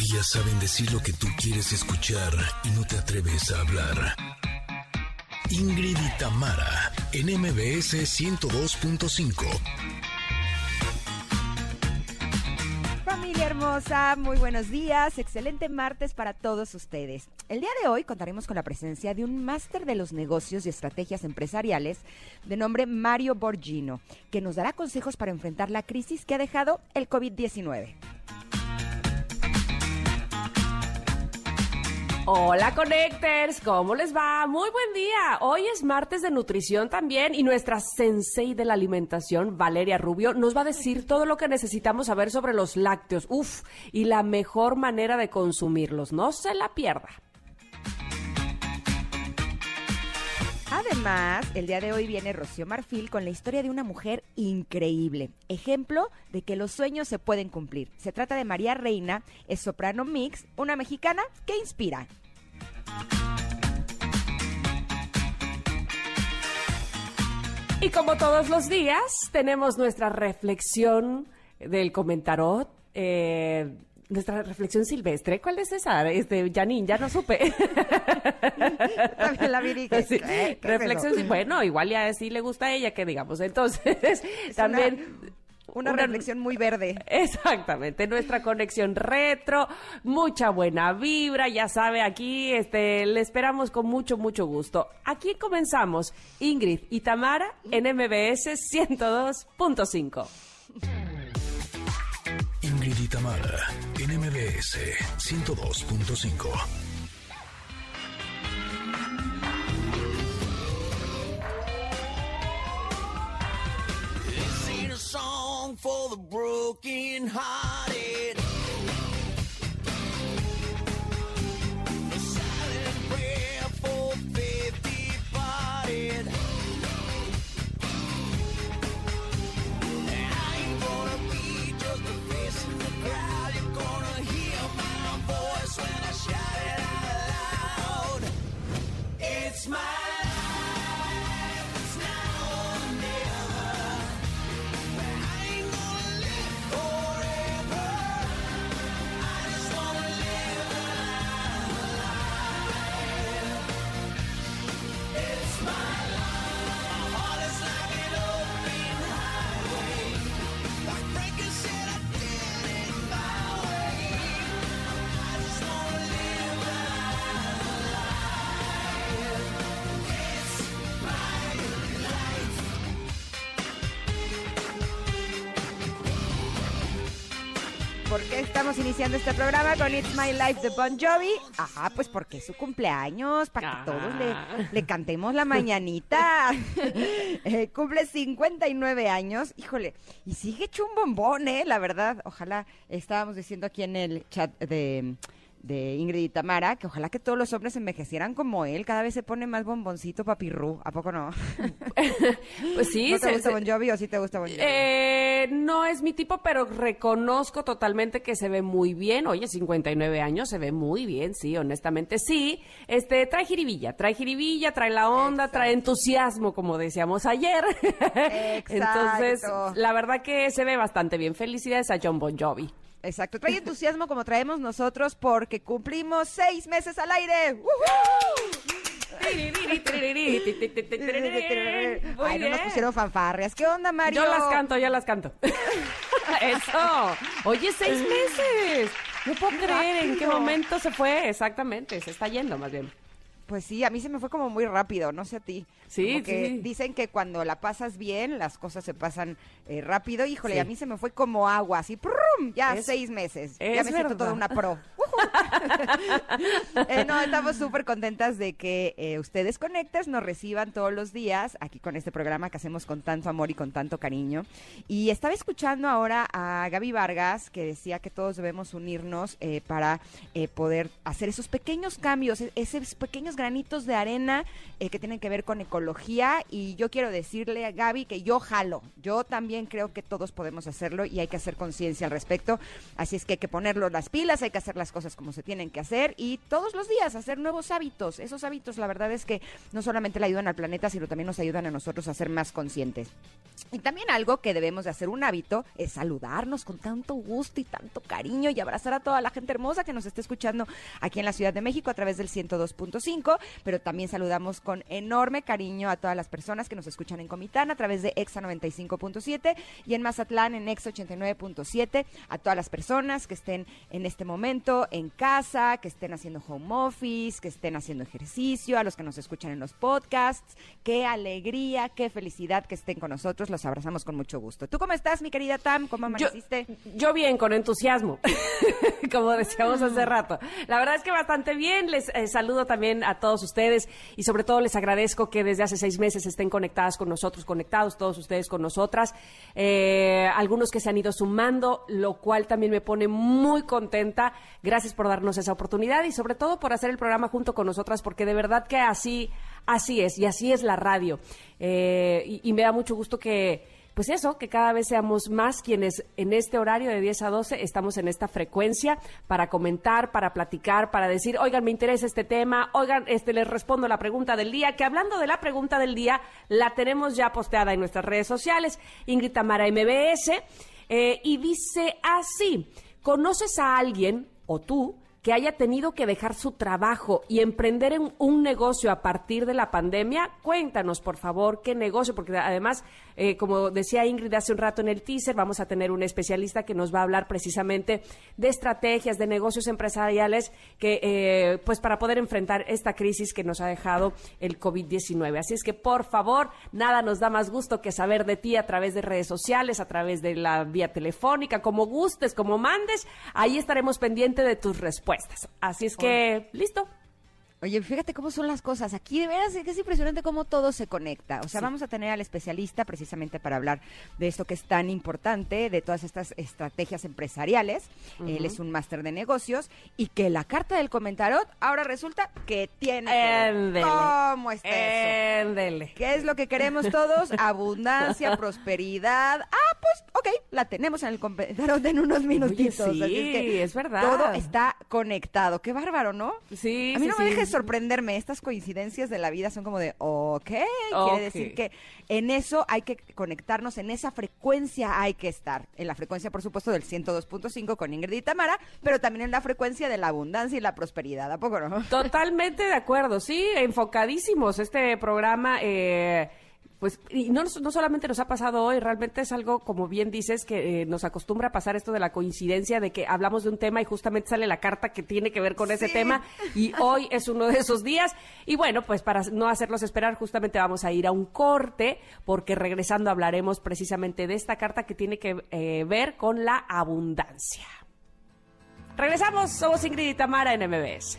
Ellas saben decir lo que tú quieres escuchar y no te atreves a hablar. Ingrid y Tamara, en MBS 102.5. Familia hermosa, muy buenos días, excelente martes para todos ustedes. El día de hoy contaremos con la presencia de un máster de los negocios y estrategias empresariales de nombre Mario Borgino, que nos dará consejos para enfrentar la crisis que ha dejado el COVID-19. Hola Connectors, ¿cómo les va? Muy buen día. Hoy es martes de nutrición también y nuestra sensei de la alimentación, Valeria Rubio, nos va a decir todo lo que necesitamos saber sobre los lácteos. Uf, y la mejor manera de consumirlos. No se la pierda. Además, el día de hoy viene Rocío Marfil con la historia de una mujer increíble, ejemplo de que los sueños se pueden cumplir. Se trata de María Reina, es soprano mix, una mexicana que inspira. Y como todos los días, tenemos nuestra reflexión del comentarot. Eh, nuestra reflexión silvestre. ¿Cuál es esa? Este, Janine, ya no supe. También la vi Sí, reflexión, sí, bueno, igual ya sí le gusta a ella que digamos. Entonces, también... Una, reflexión muy verde. Exactamente, nuestra conexión retro, mucha buena vibra, ya sabe, aquí este, le esperamos con mucho, mucho gusto. Aquí comenzamos, Ingrid y Tamara en MBS 102.5. Ingrid y Tamara, en MBS 102.5. This ain't a song for the broken hearted. Silent for. My ¿Por qué estamos iniciando este programa con It's My Life de Bon Jovi? Ajá, pues porque es su cumpleaños, para que todos le, le cantemos la mañanita. Eh, cumple 59 años, híjole, y sigue hecho un bombón, ¿eh? La verdad, ojalá, estábamos diciendo aquí en el chat de de Ingrid y Tamara, que ojalá que todos los hombres envejecieran como él, cada vez se pone más bomboncito papirru, ¿a poco no? Pues sí, ¿No te se- gusta se- Bon Jovi o sí te gusta Bon Jovi? Eh, no es mi tipo, pero reconozco totalmente que se ve muy bien. Oye, 59 años, se ve muy bien, sí, honestamente sí. Este, trae jiribilla, trae jiribilla, trae la onda, trae entusiasmo, como decíamos ayer. Entonces, Exacto. la verdad que se ve bastante bien. Felicidades a John Bon Jovi. Exacto, trae entusiasmo como traemos nosotros porque cumplimos seis meses al aire. Ay, no nos pusieron fanfarrias. ¿Qué onda, Mario? Yo las canto, yo las canto. Eso. Oye, seis meses. No puedo Qué creer en qué momento se fue. Exactamente, se está yendo más bien. Pues sí, a mí se me fue como muy rápido, no sé a ti. Sí, Como que sí. Dicen que cuando la pasas bien, las cosas se pasan eh, rápido. Híjole, Sí. a mí se me fue como agua, así, ¡prum! ya Es- seis meses. ya me siento toda una pro. Eh, no, estamos súper contentas de que eh, ustedes Connectors nos reciban todos los días aquí con este programa que hacemos con tanto amor y con tanto cariño. Y estaba escuchando ahora a Gaby Vargas que decía que todos debemos unirnos eh, para eh, poder hacer esos pequeños cambios, e- esos pequeños granitos de arena que tienen que ver con ecología. Y yo quiero decirle a Gaby que yo jalo, yo también creo que todos podemos hacerlo y hay que hacer conciencia al respecto. Así es que hay que ponerlo las pilas, hay que hacer las cosas como se tienen que hacer y todos los días hacer nuevos hábitos. Esos hábitos, la verdad es que no solamente le ayudan al planeta, sino también nos ayudan a nosotros a ser más conscientes. Y también algo que debemos de hacer un hábito es saludarnos con tanto gusto y tanto cariño y abrazar a toda la gente hermosa que nos está escuchando aquí en la Ciudad de México a través del 102.5, pero también saludamos con enorme cariño a todas las personas que nos escuchan en Comitán a través de EXA 95.7 y en Mazatlán en EXA 89.7, a todas las personas que estén en este momento en casa, que estén haciendo home office, que estén haciendo ejercicio, a los que nos escuchan en los podcasts. Qué alegría, qué felicidad que estén con nosotros. Los abrazamos con mucho gusto. ¿Tú cómo estás, mi querida Tam? ¿Cómo Yo, amaneciste? yo bien, con entusiasmo, como decíamos hace rato. La verdad es que bastante bien. Les eh, saludo también a todos ustedes y sobre todo les agradezco que desde hace seis meses estén conectadas con nosotros, conectados todos ustedes con nosotras. Eh, algunos que se han ido sumando, lo cual también me pone muy contenta. Gracias por darnos esa oportunidad y sobre todo por hacer el programa junto con nosotras, porque de verdad que así, así es y así es la radio. Eh, y, me da mucho gusto que pues eso, que cada vez seamos más quienes en este horario de 10 a 12 estamos en esta frecuencia para comentar, para platicar, para decir, oigan, me interesa este tema, oigan, este les respondo la pregunta del día, que hablando de la pregunta del día, la tenemos ya posteada en nuestras redes sociales, Ingrid Tamara MBS, eh, y dice así, ¿conoces a alguien o tú? Que haya tenido que dejar su trabajo y emprender en un negocio a partir de la pandemia, cuéntanos, por favor, qué negocio, porque además, eh, como decía Ingrid hace un rato en el teaser, vamos a tener un especialista que nos va a hablar precisamente de estrategias, de negocios empresariales, que, eh, pues para poder enfrentar esta crisis que nos ha dejado el COVID-19. Así es que, por favor, nada nos da más gusto que saber de ti a través de redes sociales, a través de la vía telefónica, como gustes, como mandes, ahí estaremos pendientes de tus respuestas. Así es que, listo. Oye, fíjate cómo son las cosas. Aquí de veras es que es impresionante cómo todo se conecta. O sea, vamos a tener al especialista precisamente para hablar de esto que es tan importante, de todas estas estrategias empresariales. Él es un máster de negocios y que la carta del comentarot ahora resulta que tiene. que. Éndele. ¿Cómo está eso? Éndele. ¿Qué es lo que queremos todos? Abundancia, prosperidad. Ah, pues, ok, la tenemos en el comentarot en unos minutitos. sí, Así que es verdad. Todo está conectado. Qué bárbaro, ¿no? Sí, A mí sí, no me sí. dejes sorprenderme. Estas coincidencias de la vida son como de, ok, quiere decir que en eso hay que conectarnos, en esa frecuencia hay que estar. En la frecuencia, por supuesto, del 102.5 con Ingrid y Tamara, pero también en la frecuencia de la abundancia y la prosperidad. ¿A poco no? Totalmente de acuerdo, sí, enfocadísimos. Este programa, eh, pues, y no, no solamente nos ha pasado hoy, realmente es algo, como bien dices, que eh, nos acostumbra a pasar esto de la coincidencia de que hablamos de un tema y justamente sale la carta que tiene que ver con ese tema y hoy es uno de esos días. Y bueno, pues para no hacerlos esperar, justamente vamos a ir a un corte porque regresando hablaremos precisamente de esta carta que tiene que eh, ver con la abundancia. Regresamos, somos Ingrid y Tamara en MBS.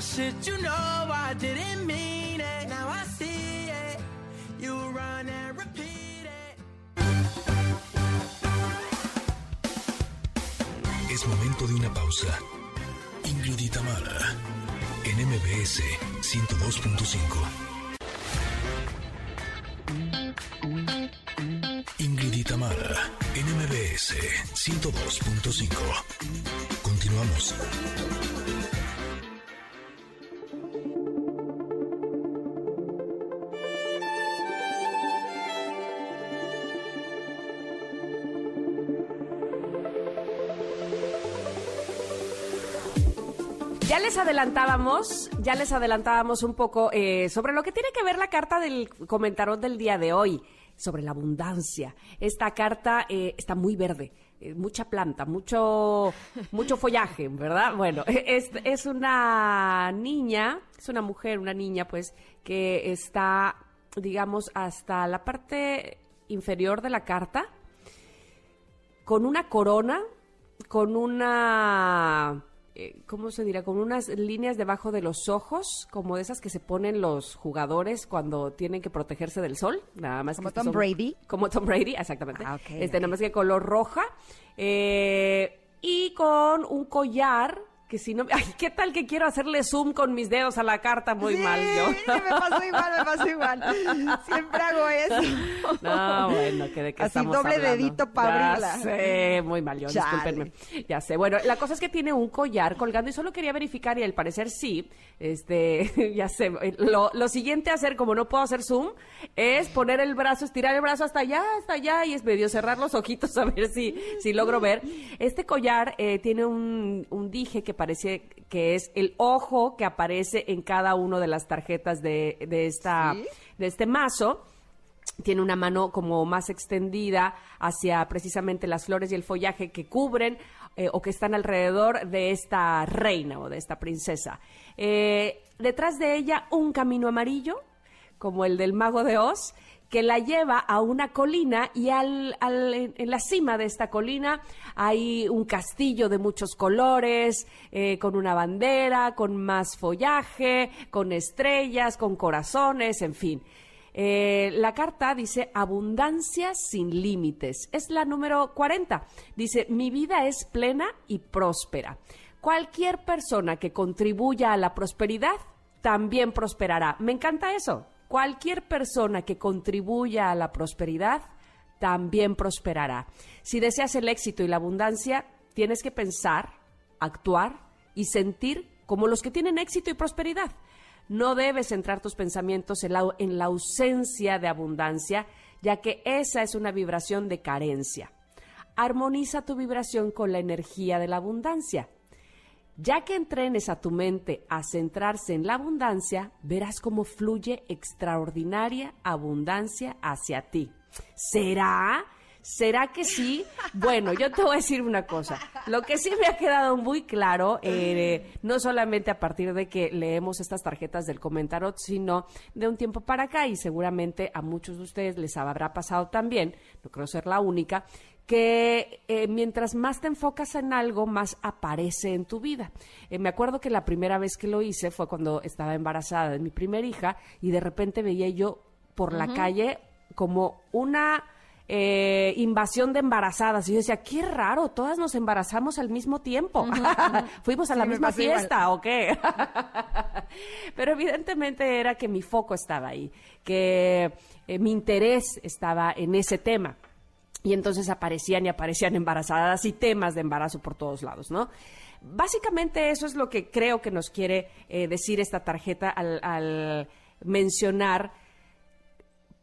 Shit, you know I didn't mean it. Now I see it. You run and repeat it. Es momento de una pausa. Ingrid y en MBS 102.5. Ingrid y Tamara, en MBS 102.5. Continuamos. Adelantábamos, ya les adelantábamos un poco eh, sobre lo que tiene que ver la carta del comentarón del día de hoy, sobre la abundancia. Esta carta eh, está muy verde, eh, mucha planta, mucho, mucho follaje, ¿verdad? Bueno, es, es una niña, es una mujer, una niña, pues, que está digamos, hasta la parte inferior de la carta, con una corona, con una, eh, ¿cómo se dirá? Con unas líneas debajo de los ojos, como de esas que se ponen los jugadores cuando tienen que protegerse del sol, nada más. Como que Tom Brady. Como Tom Brady, exactamente. Ah, este, ok. nada más que color roja. eh, y con un collar que si no... Ay, ¿qué tal que quiero hacerle zoom con mis dedos a la carta? Muy Sí, mal yo. me pasó igual, me pasó igual. Siempre hago eso. No, bueno, que de qué Así, estamos doble hablando? dedito pa' Ya abrirla. sé, muy mal yo, Chale. discúlpenme. Ya sé. Bueno, la cosa es que tiene un collar colgando y solo quería verificar y al parecer sí. Este, ya sé. Lo, lo siguiente a hacer, como no puedo hacer zoom, es poner el brazo, estirar el brazo hasta allá, hasta allá y es medio cerrar los ojitos a ver si, si logro ver. Este collar eh, tiene un, un dije que parece que es el ojo que aparece en cada una de las tarjetas de, de esta, ¿Sí? de este mazo tiene una mano como más extendida hacia precisamente las flores y el follaje que cubren eh, o que están alrededor de esta reina o de esta princesa. Eh, detrás de ella un camino amarillo, como el del mago de Oz, que la lleva a una colina y al, al- en, la cima de esta colina hay un castillo de muchos colores, eh, con una bandera, con más follaje, con estrellas, con corazones, en fin. Eh, la carta dice abundancia sin límites. Es la número 40. Dice, mi vida es plena y próspera. Cualquier persona que contribuya a la prosperidad también prosperará. Me encanta eso. Cualquier persona que contribuya a la prosperidad también prosperará. Si deseas el éxito y la abundancia, tienes que pensar, actuar y sentir como los que tienen éxito y prosperidad. No debes centrar tus pensamientos en la, en la ausencia de abundancia, ya que esa es una vibración de carencia. Armoniza tu vibración con la energía de la abundancia. Ya que entrenes a tu mente a centrarse en la abundancia, verás cómo fluye extraordinaria abundancia hacia ti. ¿Será? ¿Será que sí? Bueno, yo te voy a decir una cosa. Lo que sí me ha quedado muy claro, eh, no solamente a partir de que leemos estas tarjetas del comentarot, sino de un tiempo para acá, y seguramente a muchos de ustedes les habrá pasado también, no creo ser la única, que eh, mientras más te enfocas en algo, más aparece en tu vida. Eh, me acuerdo que la primera vez que lo hice fue cuando estaba embarazada de mi primera hija y de repente veía yo por la calle como una eh, invasión de embarazadas. Y yo decía, qué raro, todas nos embarazamos al mismo tiempo. Fuimos a Sí, la misma igual. fiesta, ¿o qué? Pero evidentemente era que mi foco estaba ahí, que mi interés estaba en ese tema. Y entonces aparecían y aparecían embarazadas y temas de embarazo por todos lados, ¿no? Básicamente eso es lo que creo que nos quiere eh, decir esta tarjeta al, mencionar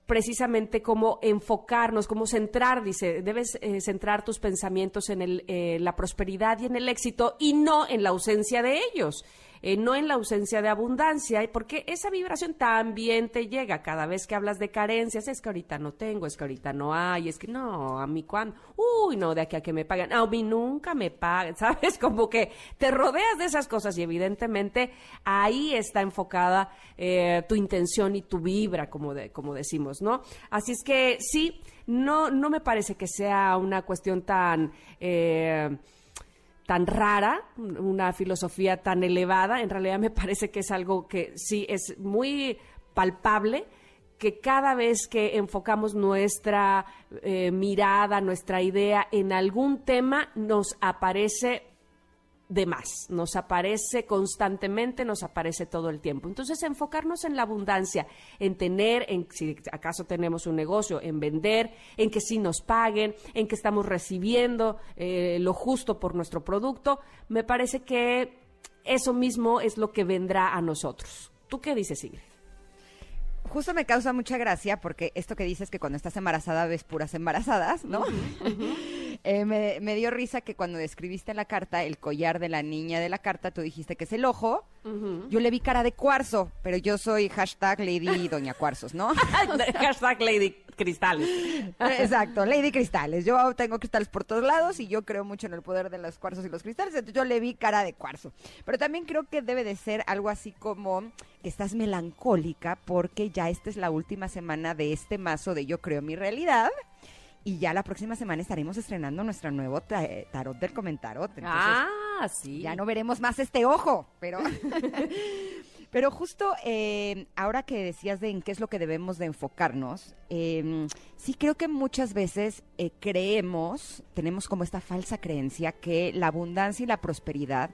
precisamente cómo enfocarnos, cómo centrar, dice, debes eh, centrar tus pensamientos en el, eh, la prosperidad y en el éxito y no en la ausencia de ellos, eh, no en la ausencia de abundancia, porque esa vibración también te llega cada vez que hablas de carencias, es que ahorita no tengo, es que ahorita no hay, es que no, a mí cuándo, uy, no, de aquí a que me pagan, a mí nunca me pagan, ¿sabes? Como que te rodeas de esas cosas y evidentemente ahí está enfocada eh, tu intención y tu vibra, como, de, como decimos, ¿no? Así es que sí, no, no me parece que sea una cuestión tan... eh, tan rara, una filosofía tan elevada, en realidad me parece que es algo que sí es muy palpable, que cada vez que enfocamos nuestra eh, mirada, nuestra idea en algún tema, nos aparece de más, nos aparece constantemente, nos aparece todo el tiempo. Entonces, enfocarnos en la abundancia, en tener, en si acaso tenemos un negocio, en vender, en que sí nos paguen, en que estamos recibiendo eh, lo justo por nuestro producto, me parece que eso mismo es lo que vendrá a nosotros. ¿Tú qué dices, Ingrid? Justo me causa mucha gracia porque esto que dices que cuando estás embarazada ves puras embarazadas, ¿no? Eh, me, me dio risa que cuando describiste la carta, el collar de la niña de la carta, tú dijiste que es el ojo. Yo le vi cara de cuarzo, pero yo soy hashtag Lady Doña Cuarzos, ¿no? Hashtag Lady Cristales. Exacto, Lady Cristales. Yo tengo cristales por todos lados y yo creo mucho en el poder de los cuarzos y los cristales, entonces yo le vi cara de cuarzo. Pero también creo que debe de ser algo así como que estás melancólica porque ya esta es la última semana de este mazo de Yo creo mi realidad. Y ya la próxima semana estaremos estrenando nuestro nuevo eh, tarot del comentarot. Entonces, ah, sí. ya no veremos más este ojo, pero... Pero justo eh, ahora que decías de en qué es lo que debemos de enfocarnos, eh, sí creo que muchas veces eh, creemos, tenemos como esta falsa creencia que la abundancia y la prosperidad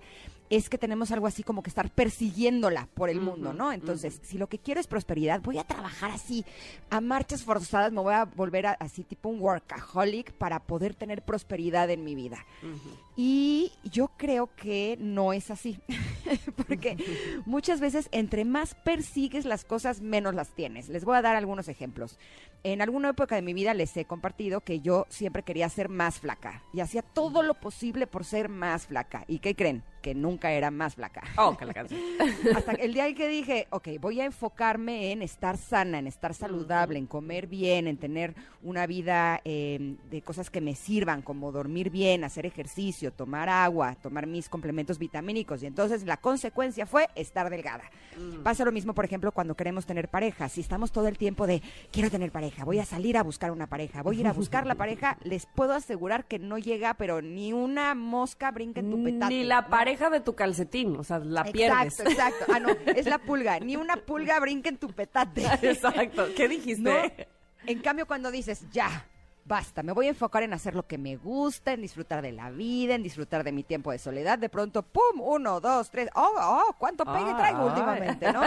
es que tenemos algo así como que estar persiguiéndola por el mundo, ¿no? Entonces, si lo que quiero es prosperidad, voy a trabajar así, a marchas forzadas, me voy a volver a- así tipo un workaholic para poder tener prosperidad en mi vida. Y yo creo que no es así, porque muchas veces entre más persigues las cosas, menos las tienes. Les voy a dar algunos ejemplos. En alguna época de mi vida les he compartido que yo siempre quería ser más flaca y hacía todo lo posible por ser más flaca. ¿Y qué creen? Que nunca era más flaca. Oh, que la canción. Hasta el día en que dije, ok, voy a enfocarme en estar sana, en estar saludable, en comer bien, en tener una vida eh, de cosas que me sirvan, como dormir bien, hacer ejercicio, tomar agua, tomar mis complementos vitamínicos. Y entonces la consecuencia fue estar delgada. Pasa lo mismo, por ejemplo, cuando queremos tener pareja. Si estamos todo el tiempo de, quiero tener pareja, voy a salir a buscar una pareja, voy a ir a buscar la pareja, les puedo asegurar que no llega, pero ni una mosca brinca en tu petate. Ni la ¿no? pareja de tu calcetín, o sea, la pierdes. Exacto, exacto. Ah, no, es la pulga. Ni una pulga brinca en tu petate. Exacto. ¿Qué dijiste? ¿No? En cambio, cuando dices, ya, basta, me voy a enfocar en hacer lo que me gusta, en disfrutar de la vida, en disfrutar de mi tiempo de soledad, de pronto, ¡pum! Uno, dos, tres. ¡Oh, oh! ¿Cuánto pegue traigo últimamente, no?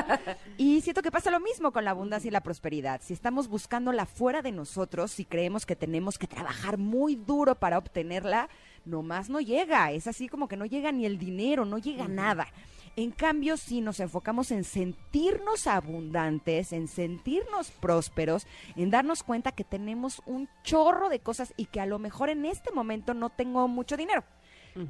Y siento que pasa lo mismo con la abundancia y la prosperidad. Si estamos buscándola fuera de nosotros, si creemos que tenemos que trabajar muy duro para obtenerla, nomás no llega. Es así como que no llega ni el dinero, no llega nada. En cambio, si nos enfocamos en sentirnos abundantes, en sentirnos prósperos, en darnos cuenta que tenemos un chorro de cosas y que a lo mejor en este momento no tengo mucho dinero,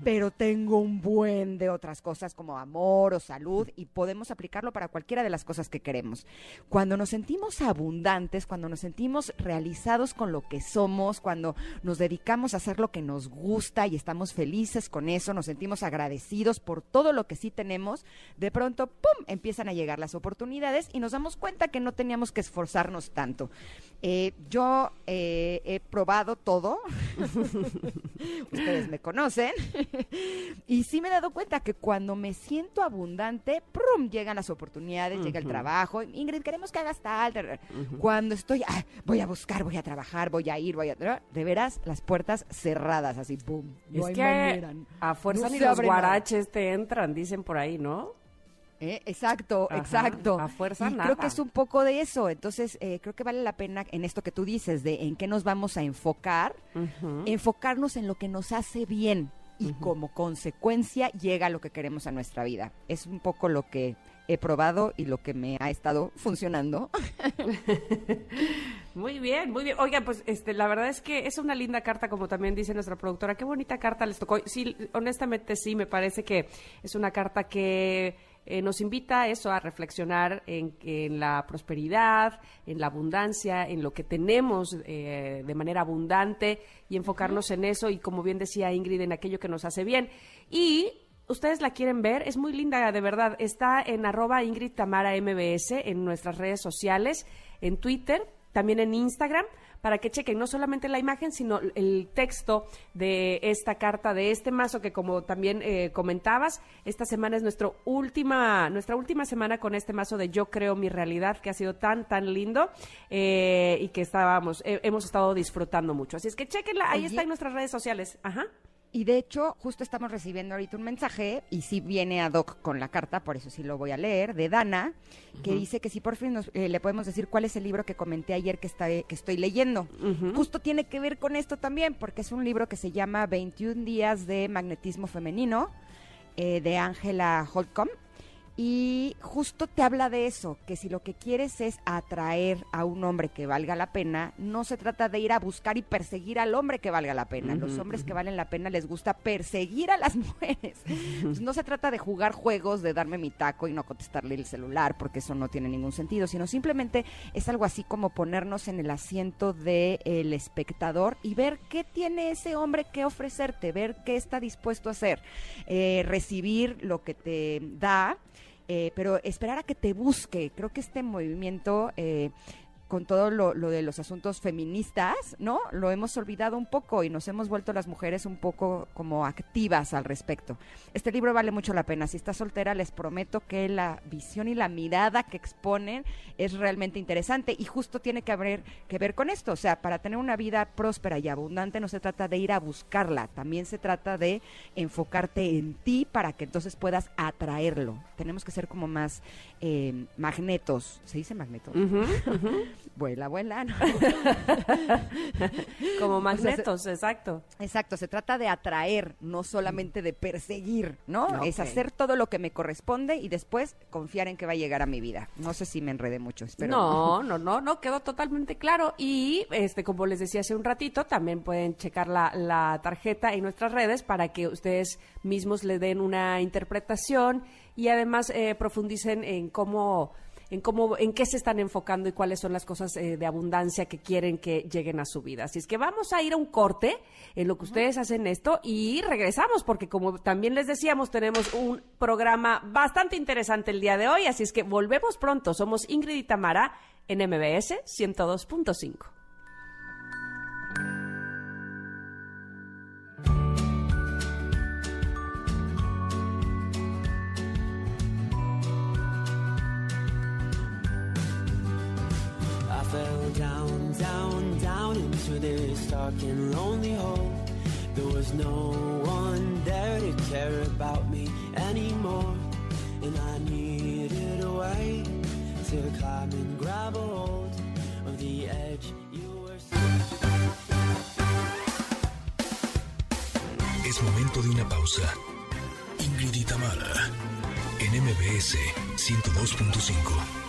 pero tengo un buen de otras cosas como amor o salud y podemos aplicarlo para cualquiera de las cosas que queremos. Cuando nos sentimos abundantes, cuando nos sentimos realizados con lo que somos, cuando nos dedicamos a hacer lo que nos gusta y estamos felices con eso, nos sentimos agradecidos por todo lo que sí tenemos, de pronto, ¡pum!, empiezan a llegar las oportunidades y nos damos cuenta que no teníamos que esforzarnos tanto. Eh, yo eh, he probado todo, ustedes me conocen, y sí me he dado cuenta que cuando me siento abundante, ¡prum! llegan las oportunidades, llega el trabajo. Ingrid, queremos que hagas tal. Cuando estoy, "Ah, voy a buscar, voy a trabajar, voy a ir, voy a. De veras, las puertas cerradas, así, ¡pum! No es hay que manera. a fuerza No ni los nada. guaraches te entran, dicen por ahí, ¿no? Eh, Exacto, Ajá, exacto. a fuerza y nada. creo que es un poco de eso. Entonces, eh, creo que vale la pena en esto que tú dices, de en qué nos vamos a enfocar, enfocarnos en lo que nos hace bien y como consecuencia llega lo que queremos a nuestra vida. Es un poco lo que he probado y lo que me ha estado funcionando. Muy bien, muy bien. Oiga, pues este, la verdad es que es una linda carta, como también dice nuestra productora. Qué bonita carta les tocó. Sí, honestamente sí, me parece que es una carta que eh, nos invita a eso, a reflexionar en, en la prosperidad, en la abundancia, en lo que tenemos eh, de manera abundante y enfocarnos en eso y, como bien decía Ingrid, en aquello que nos hace bien. Y ustedes la quieren ver, es muy linda, de verdad. Está en arroba Ingrid Tamara MBS en nuestras redes sociales, en Twitter, también en Instagram, para que chequen no solamente la imagen, sino el texto de esta carta, de este mazo que como también eh, comentabas, esta semana es nuestro última, nuestra última semana con este mazo de Yo Creo Mi Realidad, que ha sido tan, tan lindo eh, y que estábamos, eh, hemos estado disfrutando mucho. Así es que chequenla, ahí Oye. está en nuestras redes sociales. Ajá. Y de hecho, justo estamos recibiendo ahorita un mensaje, y sí viene ad hoc con la carta, por eso sí lo voy a leer, de Dana, que dice que si por fin nos, eh, le podemos decir cuál es el libro que comenté ayer que, está, que estoy leyendo. Justo tiene que ver con esto también, porque es un libro que se llama 21 días de magnetismo femenino, eh, de Angela Holcomb. Y justo te habla de eso, que si lo que quieres es atraer a un hombre que valga la pena, no se trata de ir a buscar y perseguir al hombre que valga la pena. Los hombres que valen la pena les gusta perseguir a las mujeres. Entonces, no se trata de jugar juegos, de darme mi taco y no contestarle el celular, porque eso no tiene ningún sentido, sino simplemente es algo así como ponernos en el asiento del espectador y ver qué tiene ese hombre que ofrecerte, ver qué está dispuesto a hacer, eh, recibir lo que te da eh, pero esperar a que te busque. Creo que este movimiento, eh, con todo lo, de los asuntos feministas, ¿no? Lo hemos olvidado un poco y nos hemos vuelto las mujeres un poco como activas al respecto. Este libro vale mucho la pena. Si estás soltera, les prometo que la visión y la mirada que exponen es realmente interesante y justo tiene que haber que ver con esto. O sea, para tener una vida próspera y abundante no se trata de ir a buscarla, también se trata de enfocarte en ti para que entonces puedas atraerlo. Tenemos que ser como más eh, magnetos. ¿Se dice magnetos? Ujú, ujú. Vuela, vuela. ¿no? Como O sea, se- magnetos, exacto. Exacto, se trata de atraer, no solamente de perseguir, ¿no? Es hacer todo lo que me corresponde y después confiar en que va a llegar a mi vida. No sé si me enredé mucho, espero. No, no, no, no, quedó totalmente claro. Y este, como les decía hace un ratito, también pueden checar la, la tarjeta en nuestras redes para que ustedes mismos le den una interpretación y además eh, profundicen en cómo en cómo, en qué se están enfocando y cuáles son las cosas eh, de abundancia que quieren que lleguen a su vida. Así es que vamos a ir a un corte en lo que ustedes hacen esto y regresamos porque como también les decíamos tenemos un programa bastante interesante el día de hoy, así es que volvemos pronto. Somos Ingrid y Tamara en MBS 102.5. into this dark and lonely hole. There was no one there to care about me anymore. And I needed a way to climb and grab a hold of the edge you were. Es momento de una pausa. Ingrid y en MBS 102.5.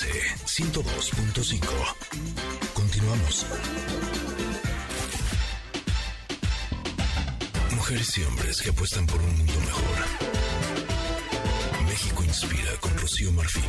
MBS 102.5. Continuamos. Mujeres y hombres que apuestan por un mundo mejor. México inspira con Rocío Marfil.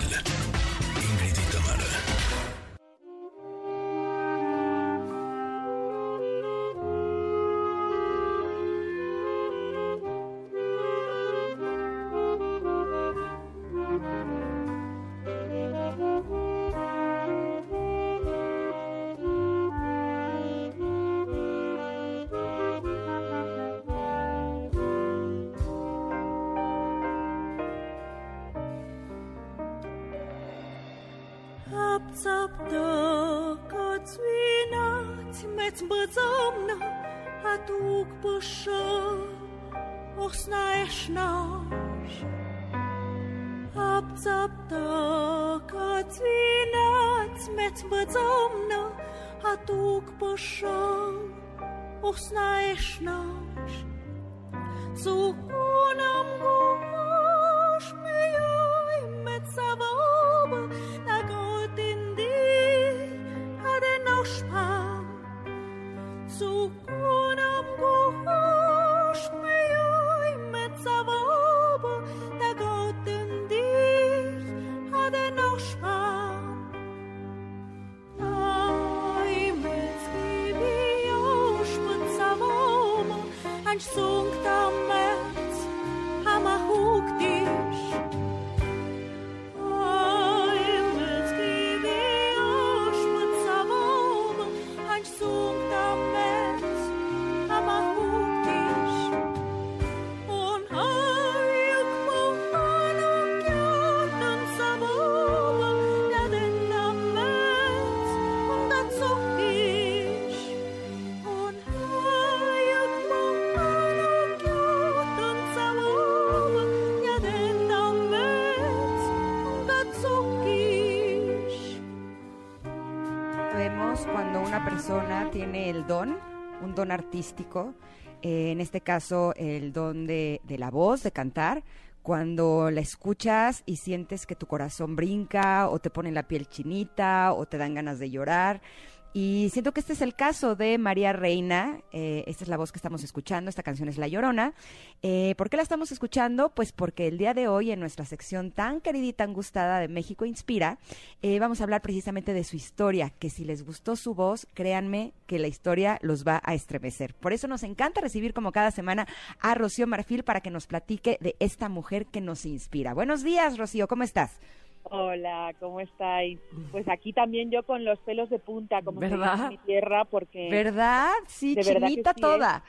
Tiene el don un don artístico, eh, en este caso el don de, de la voz, de cantar, cuando la escuchas y sientes que tu corazón brinca o te pone la piel chinita o te dan ganas de llorar. Y siento que este es el caso de María Reina. eh, esta es la voz que estamos escuchando. Esta canción es La Llorona. Eh, ¿Por qué la estamos escuchando? Pues porque el día de hoy, en nuestra sección tan querida y tan gustada de México Inspira, eh, vamos a hablar precisamente de su historia. Que si les gustó su voz, créanme que la historia los va a estremecer. Por eso nos encanta recibir, como cada semana, a Rocío Marfil para que nos platique de esta mujer que nos inspira. Buenos días, Rocío. ¿Cómo estás? Hola, ¿cómo estáis? Pues aquí también yo con los pelos de punta, como ¿Verdad? en mi tierra, porque ¿Verdad? Sí, de verdad que chinita sí, ¿eh? toda.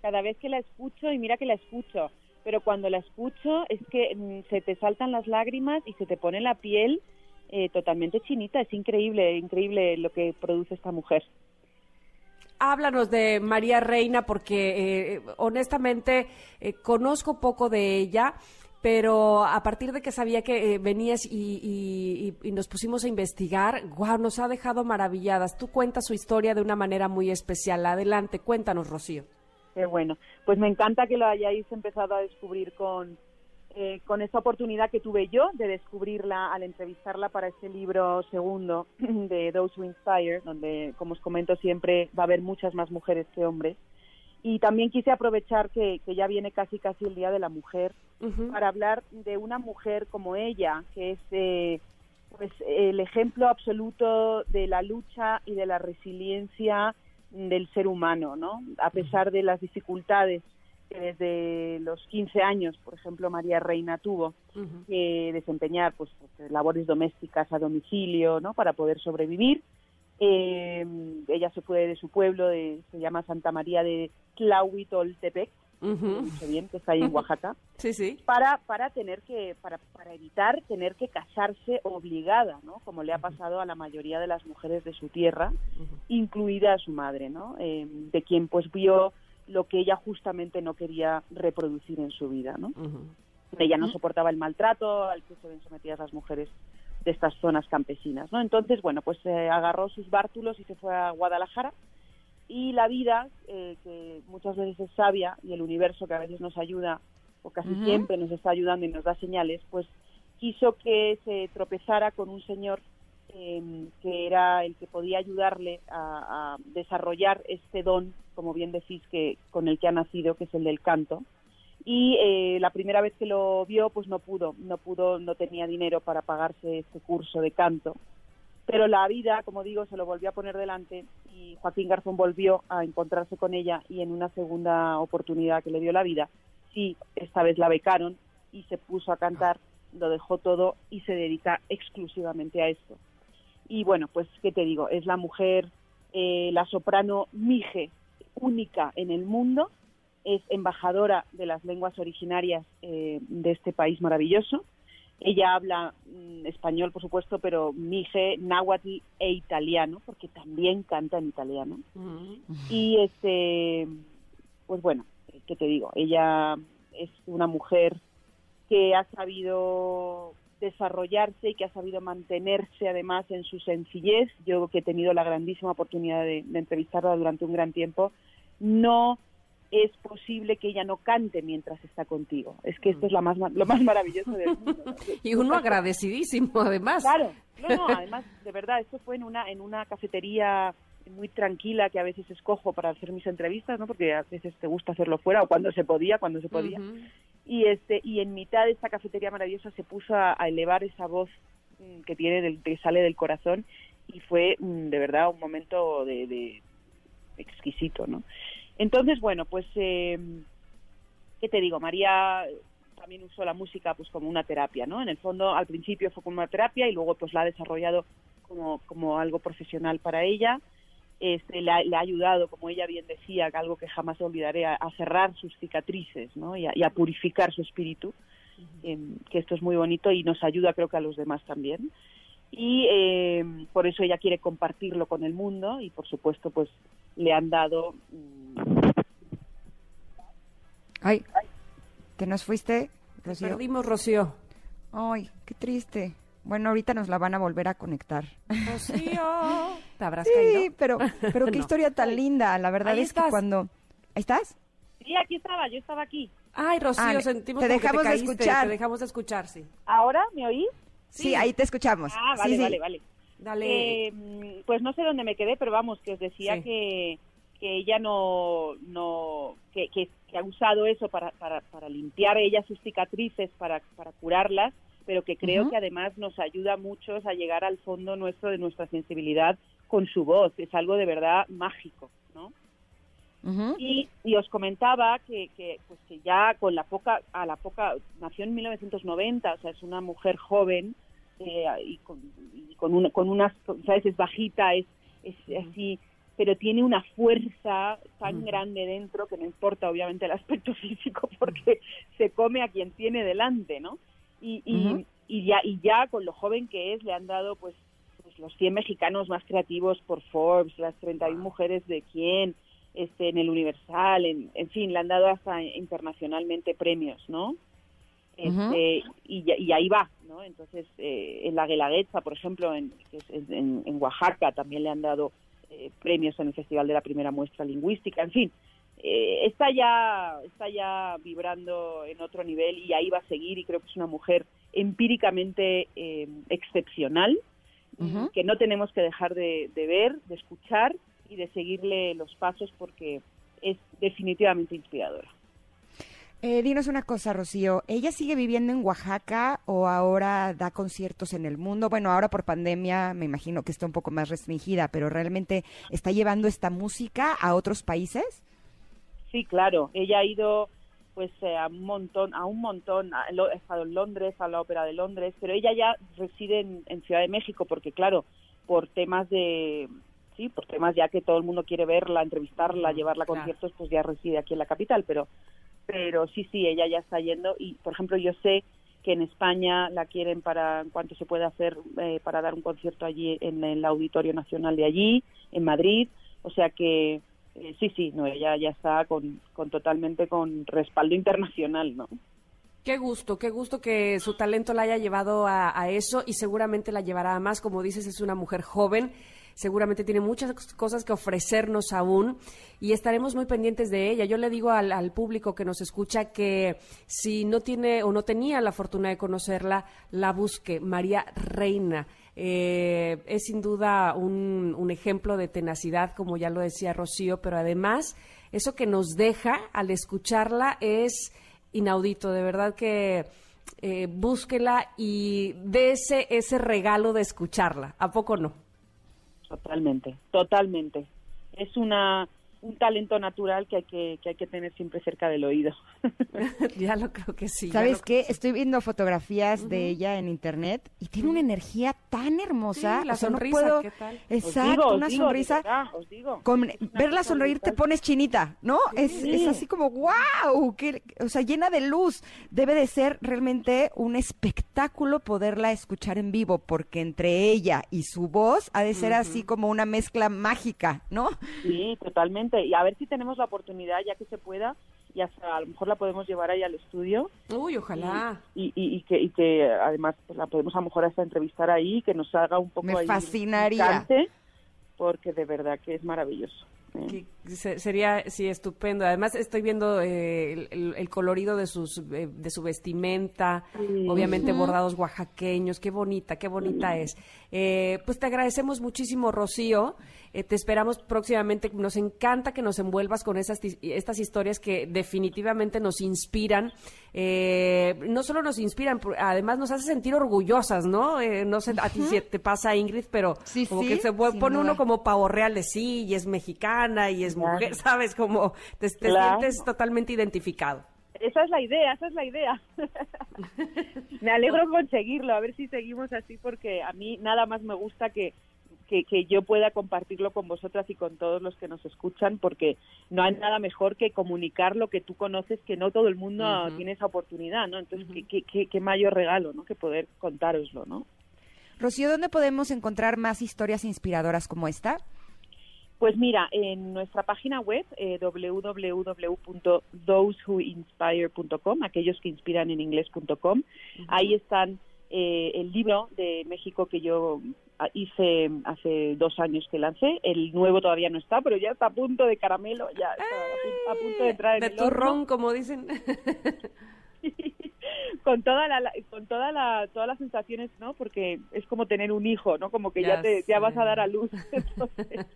cada vez que la escucho, y mira que la escucho, pero cuando la escucho es que mm, se te saltan las lágrimas y se te pone la piel eh, totalmente chinita. Es increíble, increíble lo que produce esta mujer. Háblanos de María Reina porque eh, honestamente eh, conozco poco de ella, pero a partir de que sabía que eh, venías y, y- y- y nos pusimos a investigar, wow, nos ha dejado maravilladas. Tú cuentas su historia de una manera muy especial. Adelante, cuéntanos, Rocío. Qué bueno. Pues me encanta que lo hayáis empezado a descubrir con, eh, con esta oportunidad que tuve yo de descubrirla al entrevistarla para este libro segundo de Those Who Inspire, donde, como os comento siempre, va a haber muchas más mujeres que hombres. Y también quise aprovechar que, que ya viene casi casi el Día de la Mujer para hablar de una mujer como ella, que es eh, pues el ejemplo absoluto de la lucha y de la resiliencia del ser humano, ¿no? A pesar de las dificultades que desde los 15 años, por ejemplo, María Reina tuvo que desempeñar pues, pues, labores domésticas a domicilio, ¿no? Para poder sobrevivir. Eh, ella se fue de su pueblo, de, se llama Santa María de Tlahuitoltepec, he dicho bien, que está ahí en Oaxaca. Sí, sí. para para tener que para, para evitar tener que casarse obligada no como le ha pasado a la mayoría de las mujeres de su tierra incluida a su madre no Eh, de quien pues vio lo que ella justamente no quería reproducir en su vida no ella no soportaba el maltrato al que se ven sometidas las mujeres de estas zonas campesinas no entonces bueno pues eh, agarró sus bártulos y se fue a Guadalajara y la vida, eh, que muchas veces es sabia, y el universo que a veces nos ayuda, o casi siempre nos está ayudando y nos da señales, pues quiso que se tropezara con un señor eh, que era el que podía ayudarle a, a desarrollar este don, como bien decís, que con el que ha nacido, que es el del canto. Y eh, la primera vez que lo vio, pues no pudo, no pudo, no tenía dinero para pagarse este curso de canto pero la vida, como digo, se lo volvió a poner delante y Joaquín Garzón volvió a encontrarse con ella y en una segunda oportunidad que le dio la vida, sí, esta vez la becaron y se puso a cantar, lo dejó todo y se dedica exclusivamente a esto. Y bueno, pues, ¿qué te digo? Es la mujer, eh, la soprano Mije, única en el mundo, es embajadora de las lenguas originarias eh, de este país maravilloso. Ella habla mm, español, por supuesto, pero mije, náhuatl e italiano, porque también canta en italiano. Ujú. Y este, pues bueno, ¿qué te digo? Ella es una mujer que ha sabido desarrollarse y que ha sabido mantenerse además en su sencillez. Yo que he tenido la grandísima oportunidad de, de entrevistarla durante un gran tiempo, no es posible que ella no cante mientras está contigo. Es que esto es la más, ma- lo más maravilloso del mundo. Y uno agradecidísimo, además. Claro, no, no, además, de verdad, esto fue en una, en una cafetería muy tranquila que a veces escojo para hacer mis entrevistas, ¿no? Porque a veces te gusta hacerlo fuera o cuando se podía, cuando se podía. Y este y en mitad de esta cafetería maravillosa se puso a, a elevar esa voz mm, que tiene del, que sale del corazón y fue mm, de verdad un momento de, de exquisito, ¿no? Entonces, bueno, pues eh, ¿qué te digo? María también usó la música pues como una terapia, ¿no? En el fondo al principio fue como una terapia y luego pues la ha desarrollado como, como algo profesional para ella. Este, le, ha, le ha ayudado, como ella bien decía, que algo que jamás olvidaré, a, a cerrar sus cicatrices ¿no? y, a, y a purificar su espíritu, em, que esto es muy bonito y nos ayuda creo que a los demás también. Y em, por eso ella quiere compartirlo con el mundo y por supuesto pues le han dado mm, Ay, ¿te nos fuiste, Rocío? Perdimos, Rocío. Ay, qué triste. Bueno, ahorita nos la van a volver a conectar. Rocío, ¿te habrás Sí, caído? pero, pero qué No. historia tan linda. La verdad Ahí es que cuando... ¿Ahí estás? Sí, aquí estaba, yo estaba aquí. Ay, Rocío, Ah, sentimos te como que dejamos de caíste, escuchar. Te dejamos de escuchar, sí. ¿Ahora me oí? Sí, ahí te escuchamos. Ah, vale, sí. vale, vale. Dale. Eh, pues no sé dónde me quedé, pero vamos, que os decía que, que ella no, no que, que- que ha usado eso para, para, para limpiar ella sus cicatrices, para, para curarlas, pero que creo que además nos ayuda a muchos a llegar al fondo nuestro de nuestra sensibilidad con su voz. Es algo de verdad mágico, ¿no? Y, y os comentaba que, que, pues que ya con la poca, a la poca, nació en 1990, o sea, es una mujer joven eh, y con, y con, una, con unas, ¿sabes? Es bajita, es, es así, pero tiene una fuerza tan grande dentro que no importa obviamente el aspecto físico porque se come a quien tiene delante, ¿no? Y, y, y ya y ya con lo joven que es le han dado pues, pues los 100 mexicanos más creativos por Forbes, las 31 mujeres de quién, este en el Universal, en, en fin, le han dado hasta internacionalmente premios, ¿no? Este, y, ahí va, ¿no? Entonces, eh, en la Guelaguetza, por ejemplo, en, en, en Oaxaca, también le han dado eh, premios en el Festival de la Primera Muestra Lingüística, en fin, eh, está ya está ya vibrando en otro nivel y ahí va a seguir y creo que es una mujer empíricamente eh, excepcional que no tenemos que dejar de, de ver, de escuchar y de seguirle los pasos porque es definitivamente inspiradora. Eh, dinos una cosa, Rocío. ¿Ella sigue viviendo en Oaxaca o ahora da conciertos en el mundo? Bueno, ahora por pandemia me imagino que está un poco más restringida, pero ¿realmente está llevando esta música a otros países? Sí, claro. Ella ha ido pues eh, a un montón, a un montón, ha estado en Londres, a la Ópera de Londres, pero ella ya reside en, en Ciudad de México porque claro, por temas de sí, por temas ya que todo el mundo quiere verla, entrevistarla, llevarla a claro. conciertos, pues ya reside aquí en la capital, pero pero sí, sí, ella ya está yendo y por ejemplo yo sé que en España la quieren para en cuanto se pueda hacer eh, para dar un concierto allí en el Auditorio Nacional de allí, en Madrid, o sea que eh, sí, sí, no, ella ya está con, con totalmente con respaldo internacional, ¿no? Qué gusto, qué gusto que su talento la haya llevado a, a eso y seguramente la llevará a más. Como dices, es una mujer joven, seguramente tiene muchas cosas que ofrecernos aún y estaremos muy pendientes de ella. Yo le digo al, público que nos escucha que si no tiene o no tenía la fortuna de conocerla, la busque. María Reina. Eh, es sin duda un, ejemplo de tenacidad, como ya lo decía Rocío, pero además eso que nos deja al escucharla es inaudito, de verdad que eh, búsquela y dé ese, ese regalo de escucharla, ¿a poco no? Totalmente, totalmente. Es una un talento natural que hay que, que hay que tener siempre cerca del oído. ya lo creo que sí. ¿Sabes qué? Estoy viendo fotografías de ella en internet y tiene una energía tan hermosa. Sí, la o sea, no sonrisa, puedo- ¿qué tal? Exacto, os digo, os una digo, sonrisa. verdad, os digo. Con, Es una verla sonreír te pones chinita, ¿no? Es, es así como, wow, que, o sea, llena de luz. Debe de ser realmente un espectáculo poderla escuchar en vivo, porque entre ella y su voz ha de ser así como una mezcla mágica, ¿no? Sí, totalmente. Y a ver si tenemos la oportunidad, ya que se pueda, y hasta a lo mejor la podemos llevar ahí al estudio. Uy, ojalá. Y, y, y que, y que además pues, la podemos a lo mejor hasta entrevistar ahí, que nos haga un poco Me ahí fascinaría. porque de verdad que es maravilloso. ¿eh? Se- sería, sí, estupendo. Además, estoy viendo eh, el, colorido de, sus, eh, de su vestimenta, obviamente bordados oaxaqueños. Qué bonita, qué bonita es. Eh, pues te agradecemos muchísimo, Rocío. Eh, te esperamos próximamente. Nos encanta que nos envuelvas con esas, estas historias que definitivamente nos inspiran. Eh, no solo nos inspiran, además nos hace sentir orgullosas, ¿no? Eh, no sé a ti si te pasa, Ingrid, pero Sí, como sí, que se pone uno como pavo real de sí, y es mexicana, y es mujer, ¿sabes? Como te, te Claro. sientes totalmente identificado. Esa es la idea, esa es la idea. me alegro conseguirlo, a ver si seguimos así, porque a mí nada más me gusta que, que, que yo pueda compartirlo con vosotras y con todos los que nos escuchan, porque no hay nada mejor que comunicar lo que tú conoces, que no todo el mundo tiene esa oportunidad, ¿no? Entonces, ¿qué, qué, qué, qué mayor regalo, ¿no? Que poder contároslo, ¿no? Rocío, ¿dónde podemos encontrar más historias inspiradoras como esta? Pues mira, en nuestra página web, eh, www.thosewhoinspire.com, aquellos que inspiran en inglés.com, ahí están eh, el libro de México que yo ah, hice hace dos años que lancé. El nuevo todavía no está, pero ya está a punto de caramelo, ya está a pu- a punto de entrar en de el horno turrón, como dicen. con toda la con toda la todas las sensaciones no porque es como tener un hijo no como que ya, Ya te ya vas a dar a luz Entonces,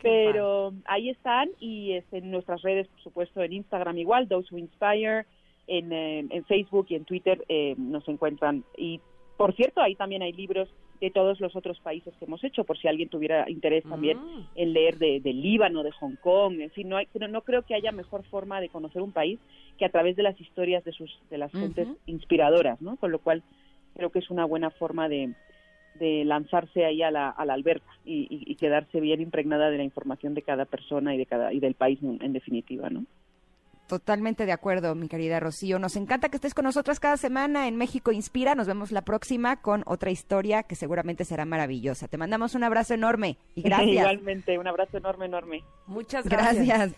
pero ahí están y es en nuestras redes por supuesto en Instagram igual those who inspire en, eh, en Facebook y en Twitter eh, nos encuentran. Y por cierto ahí también hay libros de todos los otros países que hemos hecho por si alguien tuviera interés también Mm. en leer de, de Líbano, de Hong Kong, en fin, no, hay, no, no creo que haya mejor forma de conocer un país que a través de las historias de sus de las gentes Ujú. inspiradoras, ¿no? Con lo cual creo que es una buena forma de, de lanzarse ahí a la, a la alberca y, y- y quedarse bien impregnada de la información de cada persona y de cada y del país en, en definitiva, ¿no? Totalmente de acuerdo, mi querida Rocío. Nos encanta que estés con nosotras cada semana en México Inspira. Nos vemos la próxima con otra historia que seguramente será maravillosa. Te mandamos un abrazo enorme y gracias. Igualmente, un abrazo enorme, enorme. Muchas gracias. Gracias.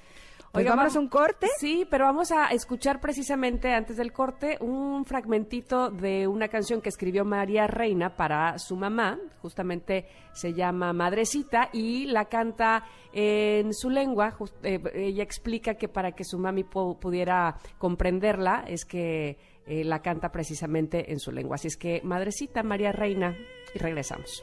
Pues Oiga, vámonos a vam- un corte. Sí, pero vamos a escuchar precisamente antes del corte un fragmentito de una canción que escribió María Reina para su mamá, justamente se llama Madrecita y la canta en su lengua. Eh, ella explica que para que su mami pu- pudiera comprenderla es que eh, la canta precisamente en su lengua. Así es que Madrecita, María Reina, y regresamos.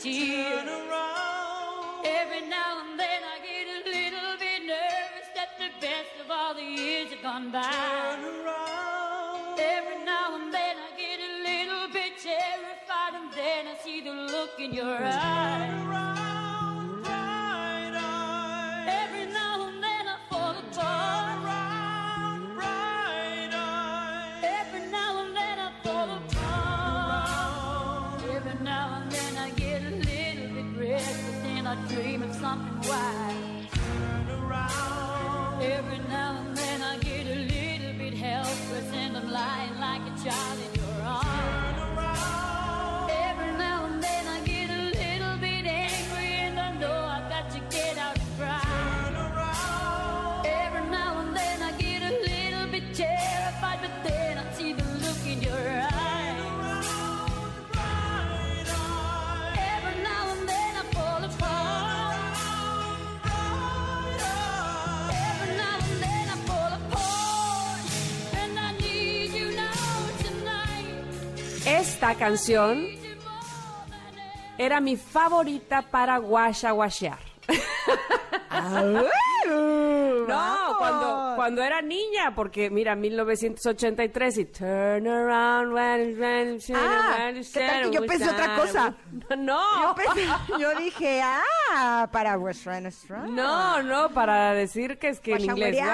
Sound of my tears. Turn around. Every now and then I get a little bit nervous that the best of all the years have gone by. Turn around. Every now and then I get a little bit terrified and then I see the look in your eyes. Esta canción era mi favorita para guashaguashear. No, cuando, cuando era niña, porque mira, 1983 y Turn around when when Ah, ¿qué tal que yo pensé otra cosa? No, Yo, pensé- yo dije, ah, para Restaurant. no, no, para decir que es que en inglés. Ya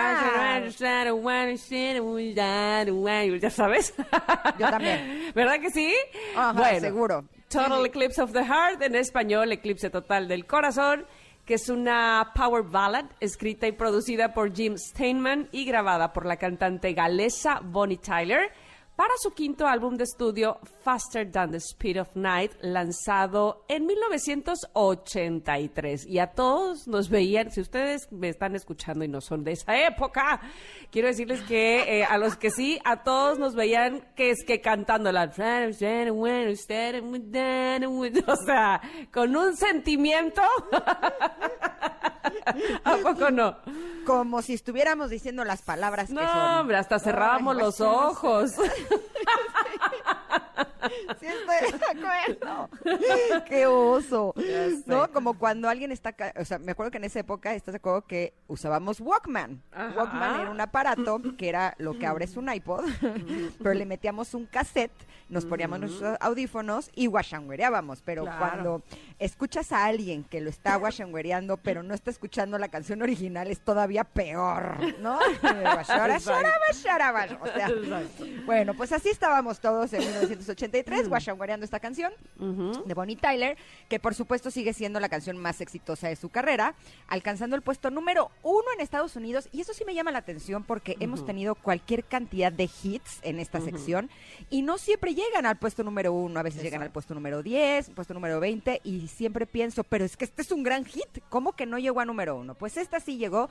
sabes. Yo también. ¿Verdad que sí? Ajá, seguro. Total Eclipse of the Heart, en español, eclipse total del corazón. Que es una power ballad escrita y producida por Jim Steinman y grabada por la cantante galesa Bonnie Tyler para su quinto álbum de estudio Faster Than the Speed of Night, lanzado en 1983. Y a todos nos veían, si ustedes me están escuchando y no son de esa época, quiero decirles que eh, a los que sí, a todos nos veían que es que cantando la... O sea, con un sentimiento. ¿A poco no? Como si estuviéramos diciendo las palabras que son. No, hombre, hasta cerrábamos Ay, los ojos. Sí, estoy de acuerdo. Qué oso. ¿No? Como cuando alguien está. O sea, me acuerdo que en esa época, ¿estás de acuerdo que usábamos Walkman? Ajá. Walkman era un aparato que era lo que ahora es un iPod, pero le metíamos un cassette, nos poníamos nuestros audífonos y guachanguereábamos. Pero Claro. cuando escuchas a alguien que lo está guachanguereando, pero no está escuchando la canción original, es todavía peor, ¿no? O sea, bueno, pues así estábamos todos en 1983, guachanguereando esta canción de Bonnie Tyler, que por supuesto sigue siendo la canción más exitosa de su carrera, alcanzando el puesto número uno en Estados Unidos. Y eso sí me llama la atención porque hemos tenido cualquier cantidad de hits en esta sección y no siempre llegan al puesto número uno, a veces llegan al puesto número 10, puesto número 20 y siempre pienso, pero es que este es un gran hit, ¿cómo que no llegó a número uno? Pues esta sí llegó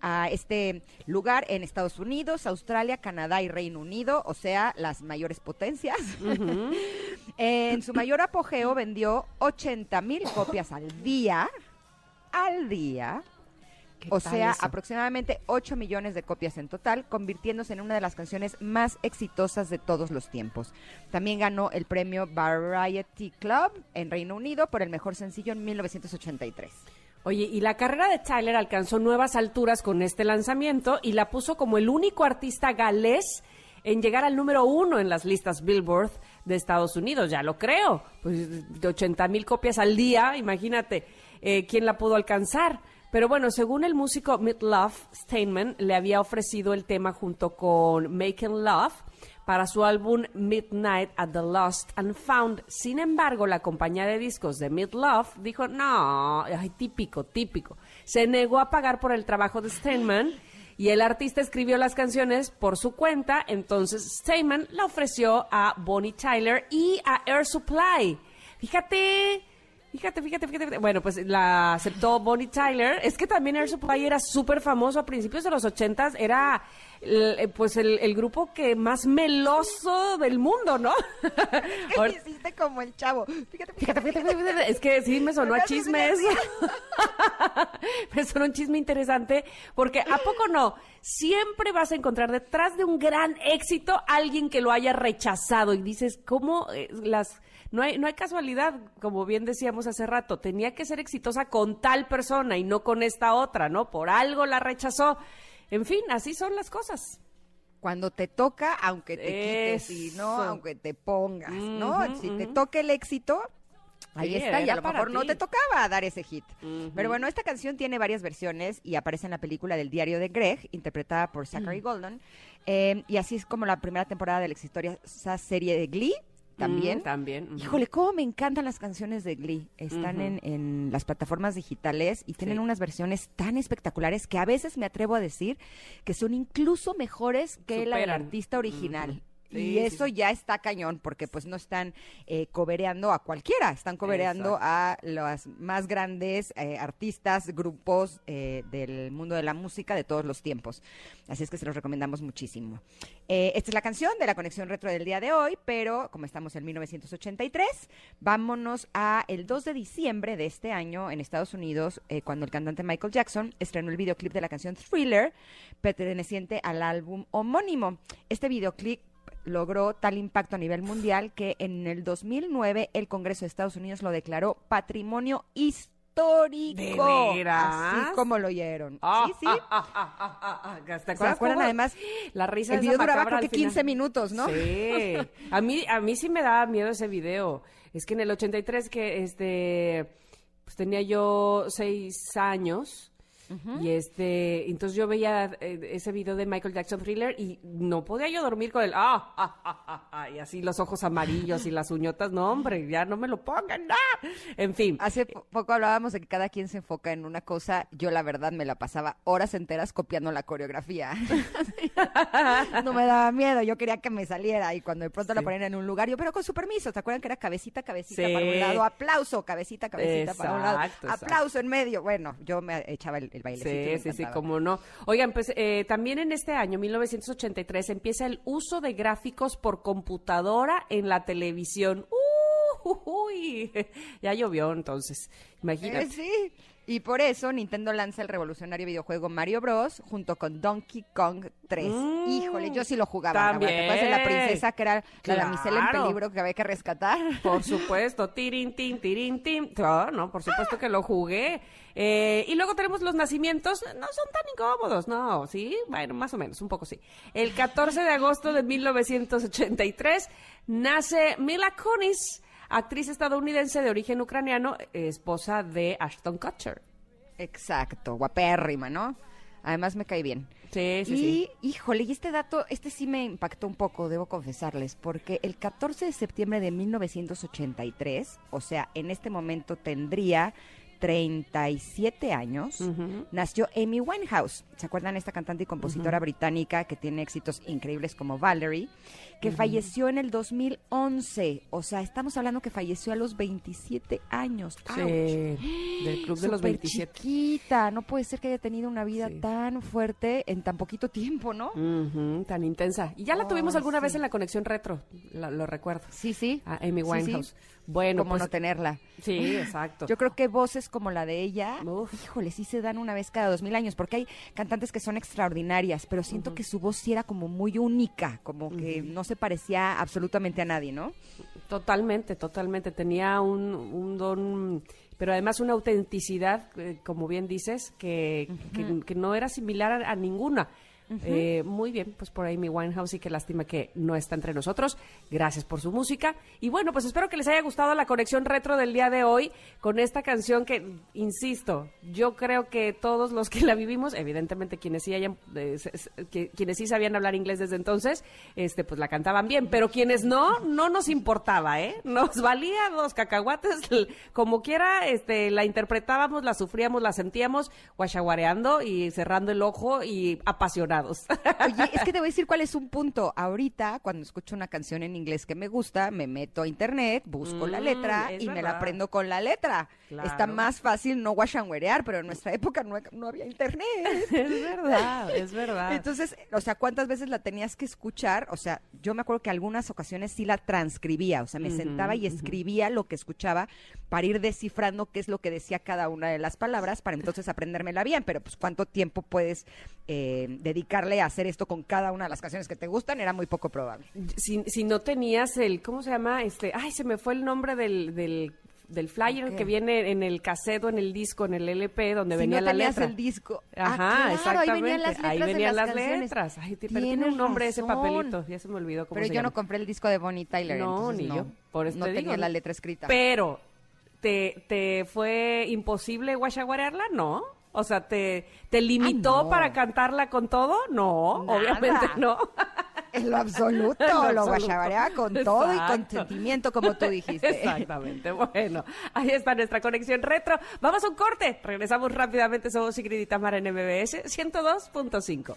a este lugar en Estados Unidos, Australia, Canadá y Reino Unido, o sea, las mayores potencias. en su mayor apogeo vendió 80 mil copias al día, al día, ¿Qué o sea, eso? aproximadamente 8 millones de copias en total, convirtiéndose en una de las canciones más exitosas de todos los tiempos. También ganó el premio Variety Club en Reino Unido por el mejor sencillo en 1983. Oye, y la carrera de Tyler alcanzó nuevas alturas con este lanzamiento y la puso como el único artista galés en llegar al número uno en las listas Billboard de Estados Unidos. Ya lo creo. Pues de 80 mil copias al día, imagínate eh, quién la pudo alcanzar. Pero bueno, según el músico Midlove Steinman, le había ofrecido el tema junto con Making Love para su álbum Midnight at the Lost and Found. Sin embargo, la compañía de discos de Midlove dijo, no, ay, típico, típico. Se negó a pagar por el trabajo de Steinman y el artista escribió las canciones por su cuenta, entonces Steinman la ofreció a Bonnie Tyler y a Air Supply. Fíjate, Fíjate, fíjate, fíjate. Bueno, pues la aceptó Bonnie Tyler. Es que también Air Supply era súper famoso a principios de los ochentas. Era, eh, pues, el, el grupo que más meloso del mundo, ¿no? Ahora- hiciste como el chavo. Fíjate, Fíjate, fíjate, fíjate. Es que sí me sonó a Me hace chismes. me sonó un chisme interesante porque ¿a poco no? Siempre vas a encontrar detrás de un gran éxito alguien que lo haya rechazado y dices, ¿cómo eh, las no hay no hay casualidad, como bien decíamos hace rato, tenía que ser exitosa con tal persona y no con esta otra, ¿no? Por algo la rechazó. En fin, así son las cosas. Cuando te toca, aunque te quites y no, aunque te pongas, ¿no? Si te toca el éxito, ahí Sí, está, y era a lo mejor no te tocaba dar ese hit. Pero bueno, esta canción tiene varias versiones y aparece en la película del diario de Greg, interpretada por Zachary Mm. Golden. Eh, y así es como la primera temporada de la exitosa serie de Glee. También. Mm, también. Híjole, cómo me encantan las canciones de Glee. Están en, en las plataformas digitales y tienen Sí. unas versiones tan espectaculares que a veces me atrevo a decir que son incluso mejores que la del artista original. Y eso sí. ya está cañón, porque pues no están eh, cobereando a cualquiera, están cobereando a los más grandes eh, artistas, grupos eh, del mundo de la música de todos los tiempos. Así es que se los recomendamos muchísimo. Eh, esta es la canción de la conexión retro del día de hoy, pero como estamos en 1983, vámonos a el 2 de diciembre de este año en Estados Unidos, cuando el cantante Michael Jackson estrenó el videoclip de la canción Thriller, perteneciente al álbum homónimo. Este videoclip logró tal impacto a nivel mundial que en el 2009 el Congreso de Estados Unidos lo declaró patrimonio histórico. ¿De veras? Así como lo oyeron. Ah, sí, sí. ah, ah, ah. ¿Te ¿Se acuerdan además? La risa El video duraba creo que al final. 15 minutos, ¿no? Sí. A mí, a mí sí me daba miedo ese video. Es que en el 83 que este pues tenía yo seis años Y este, entonces yo veía eh, ese video de Michael Jackson Thriller y no podía yo dormir con el ah, ah, ah, ah, ah", y así los ojos amarillos y las uñotas, no hombre, ya no me lo pongan, no. En fin. Hace po- poco hablábamos de que cada quien se enfoca en una cosa. Yo, la verdad, me la pasaba horas enteras copiando la coreografía. no me daba miedo, yo quería que me saliera. Y cuando de pronto la ponían en un lugar, yo, pero con su permiso, ¿te acuerdan que era cabecita, cabecita Sí. para un lado, aplauso, cabecita, cabecita para un lado, exacto. aplauso en medio? Bueno, yo me echaba el, el bailecito. me Sí, sí, sí, cómo no. Oigan, pues eh, también en este año, 1983, empieza el uso de gráficos por computadora en la televisión. ¡Uh! uy! Ya llovió entonces, imagínate. Eh, sí. Y por eso Nintendo lanza el revolucionario videojuego Mario Bros. junto con Donkey Kong 3. Mm, Híjole, yo sí lo jugaba. Laura. ¿Te acuerdas de la también. princesa que era la damisela en Claro. peligro que había que rescatar? Por supuesto, tirin, tin, tirin, tin. No, no, por supuesto que lo jugué. Eh, y luego tenemos los nacimientos, no son tan incómodos, no, sí, bueno, más o menos, un poco sí. El 14 de agosto de 1983 nace Mila Kunis, actriz estadounidense de origen ucraniano, esposa de Ashton Kutcher. Exacto, guapérrima, ¿no? Además me cae bien. Sí, sí, y, sí. híjole, y este dato, este sí me impactó un poco, debo confesarles, porque el 14 de septiembre de 1983, o sea, en este momento tendría 37 años, Ujú. nació Amy Winehouse. ¿Se acuerdan esta cantante y compositora británica que tiene éxitos increíbles como Valerie? Que falleció en el 2011. O sea, estamos hablando que falleció a los 27 años. Sí, del club de los Súper 27. chiquita. No puede ser que haya tenido una vida Sí. tan fuerte en tan poquito tiempo, ¿no? Tan intensa. Y ya la Oh, tuvimos alguna sí. vez en la conexión retro, la- lo recuerdo. Sí, sí. A Amy Sí, sí. Bueno, ¿Cómo pues, no tenerla? sí, exacto. Yo creo que voces como la de ella, Uf. híjole, sí se dan una vez cada dos mil años, porque hay cantantes que son extraordinarias, pero siento que su voz sí era como muy única, como que no se parecía absolutamente a nadie, ¿no? Totalmente, totalmente. Tenía un, un don, pero además una autenticidad, eh, como bien dices, que, que- que no era similar a, a ninguna. Eh, muy bien, pues por ahí mi Winehouse y qué lástima que no está entre nosotros. Gracias por su música. Y bueno, pues espero que les haya gustado la conexión retro del día de hoy con esta canción que, insisto, yo creo que todos los que la vivimos, evidentemente quienes sí hayan, eh, quienes sí sabían hablar inglés desde entonces, este, pues la cantaban bien, pero quienes no, no nos importaba, ¿eh? Nos valía dos cacahuates, como quiera, este, la interpretábamos, la sufríamos, la sentíamos, guachaguareando y cerrando el ojo y Oye, es que te voy a decir cuál es un punto. Ahorita, cuando escucho una canción en inglés que me gusta, me meto a internet, busco la Mm, letra y me la aprendo con la letra. Claro. Está más fácil no guachanguerear, pero en nuestra época no, no había internet. es verdad, es verdad. Entonces, o sea, ¿cuántas veces la tenías que escuchar? O sea, yo me acuerdo que algunas ocasiones sí la transcribía, o sea, me sentaba y escribía lo que escuchaba para ir descifrando qué es lo que decía cada una de las palabras para entonces aprendérmela bien, pero pues cuánto tiempo puedes eh, dedicarle a hacer esto con cada una de las canciones que te gustan era muy poco probable. si, si no tenías el, ¿cómo se llama? Este, ay, se me fue el nombre del, del, del flyer que viene en el cassette o en el disco, en el LP, donde si venía no la tenías letra. el disco. Ajá, Ah, claro, exactamente. Ahí venían las letras. Ahí venían las las canciones. letras. Ay, te- pero tiene un nombre ese papelito. Ya se me olvidó cómo Pero se yo no compré el disco de Bonnie Tyler, No, ni no, yo. Por eso no te tenía digo. la letra escrita. Pero, ¿te, te fue imposible guachaguarearla? No. O sea, ¿te, te limitó Ah, no. para cantarla con todo? No, Nada. obviamente no. En lo absoluto, En lo guachabareaba con todo y con sentimiento, como tú dijiste. Exactamente. Bueno, ahí está nuestra conexión retro. Vamos a un corte. Regresamos rápidamente. Somos Ingrid y Tamara en MBS 102.5.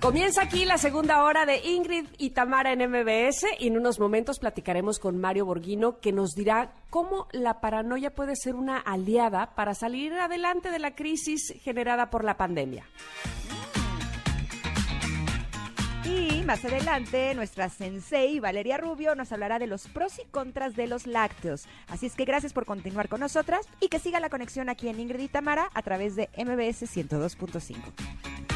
Comienza aquí la segunda hora de Ingrid y Tamara en MBS y en unos momentos platicaremos con Mario Borghino que nos dirá cómo la paranoia puede ser una aliada para salir adelante de la crisis generada por la pandemia. Y más adelante, nuestra sensei Valeria Rubio nos hablará de los pros y contras de los lácteos. Así es que gracias por continuar con nosotras y que siga la conexión aquí en Ingrid y Tamara a través de MBS 102.5.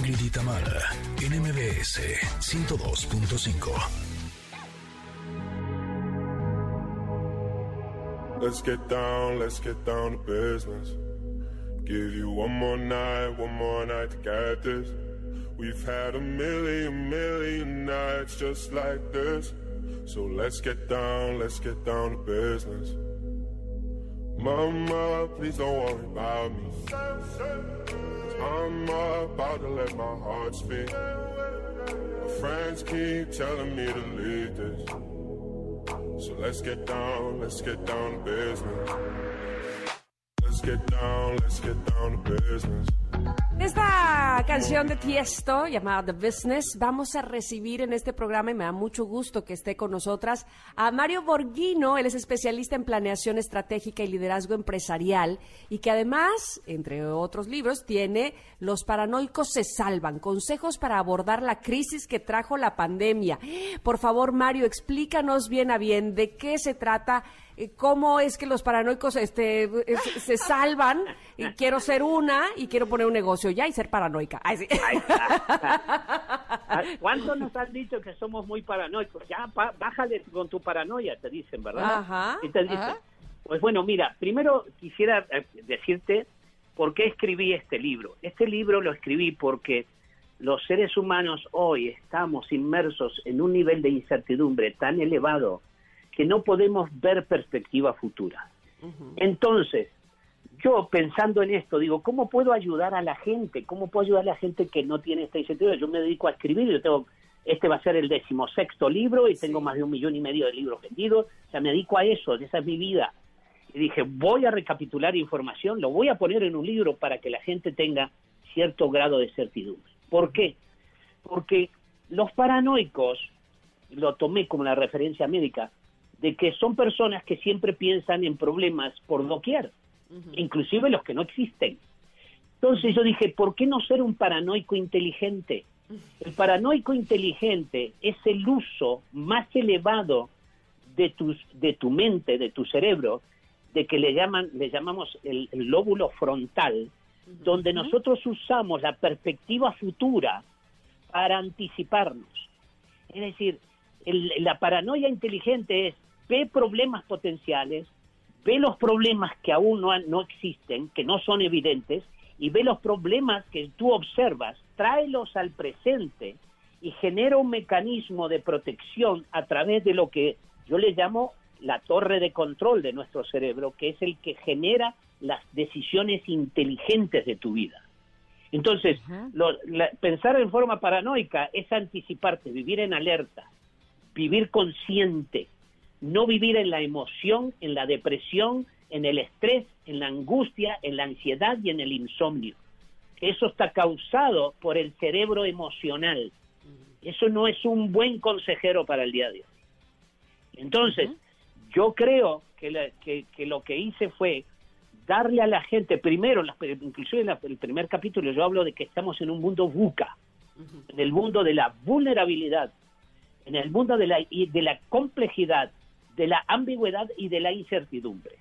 Ingrid y Tamara, en MBS 102.5. Let's get down, let's get down to business. Give you one more night, one more night to get this. We've had a million, million nights just like this. So let's get down, let's get down to business. Mama, please don't worry about me. I'm about to let my heart speak. My friends keep telling me to leave this. So let's get down, let's get down to business. Let's get down, let's get down to business. Esta canción de Tiesto llamada The Business vamos a recibir en este programa y me da mucho gusto que esté con nosotras a Mario Borghino, él es especialista en planeación estratégica y liderazgo empresarial y que además, entre otros libros, tiene Los paranoicos se salvan, consejos para abordar la crisis que trajo la pandemia. Por favor, Mario, explícanos bien a bien de qué se trata eh, cómo es que los paranoicos este, eh, se- salvan. Quiero ser una y quiero poner un negocio ya y ser paranoica. Ay, sí. Ah, ¿Cuántos nos han dicho que somos muy paranoicos? Ya, pa- bájale con tu paranoia, te dicen, ¿verdad? Ajá, Y te dicen, ajá. pues bueno, mira, primero quisiera eh, decirte por qué escribí este libro. Este libro lo escribí porque los seres humanos hoy estamos inmersos en un nivel de incertidumbre tan elevado que no podemos ver perspectiva futura. Entonces, yo pensando en esto, digo, ¿cómo puedo ayudar a la gente? ¿Cómo puedo ayudar a la gente que no tiene esta incertidumbre? Yo me dedico a escribir, yo tengo, este va a ser el decimosexto libro y tengo más de un millón y medio de libros vendidos, o sea, me dedico a eso, esa es mi vida. Y dije, voy a recapitular información, lo voy a poner en un libro para que la gente tenga cierto grado de certidumbre. ¿Por qué? Porque los paranoicos, lo tomé como la referencia médica, de que son personas que siempre piensan en problemas por doquier, inclusive los que no existen. Entonces yo dije, ¿por qué no ser un paranoico inteligente? El paranoico inteligente es el uso más elevado de, tus, de tu mente, de tu cerebro, de que le, llaman, le llamamos el, el lóbulo frontal, donde nosotros usamos la perspectiva futura para anticiparnos. Es decir, el- la paranoia inteligente es ve problemas potenciales, ve los problemas que aún no, no existen, que no son evidentes, y ve los problemas que tú observas, tráelos al presente y genera un mecanismo de protección a través de lo que yo le llamo la torre de control de nuestro cerebro, que es el que genera las decisiones inteligentes de tu vida. Entonces, lo- la- pensar en forma paranoica es anticiparte, vivir en alerta, vivir consciente, no vivir en la emoción, en la depresión, en el estrés, en la angustia, en la ansiedad y en el insomnio. Eso está causado por el cerebro emocional. Eso no es un buen consejero para el día de hoy. Entonces, yo creo que, la- que- que lo que hice fue darle a la gente, primero, inclusive en la- el primer capítulo yo hablo de que estamos en un mundo VUCA, en el mundo de la vulnerabilidad, en el mundo de la, y de la complejidad, de la ambigüedad y de la incertidumbre.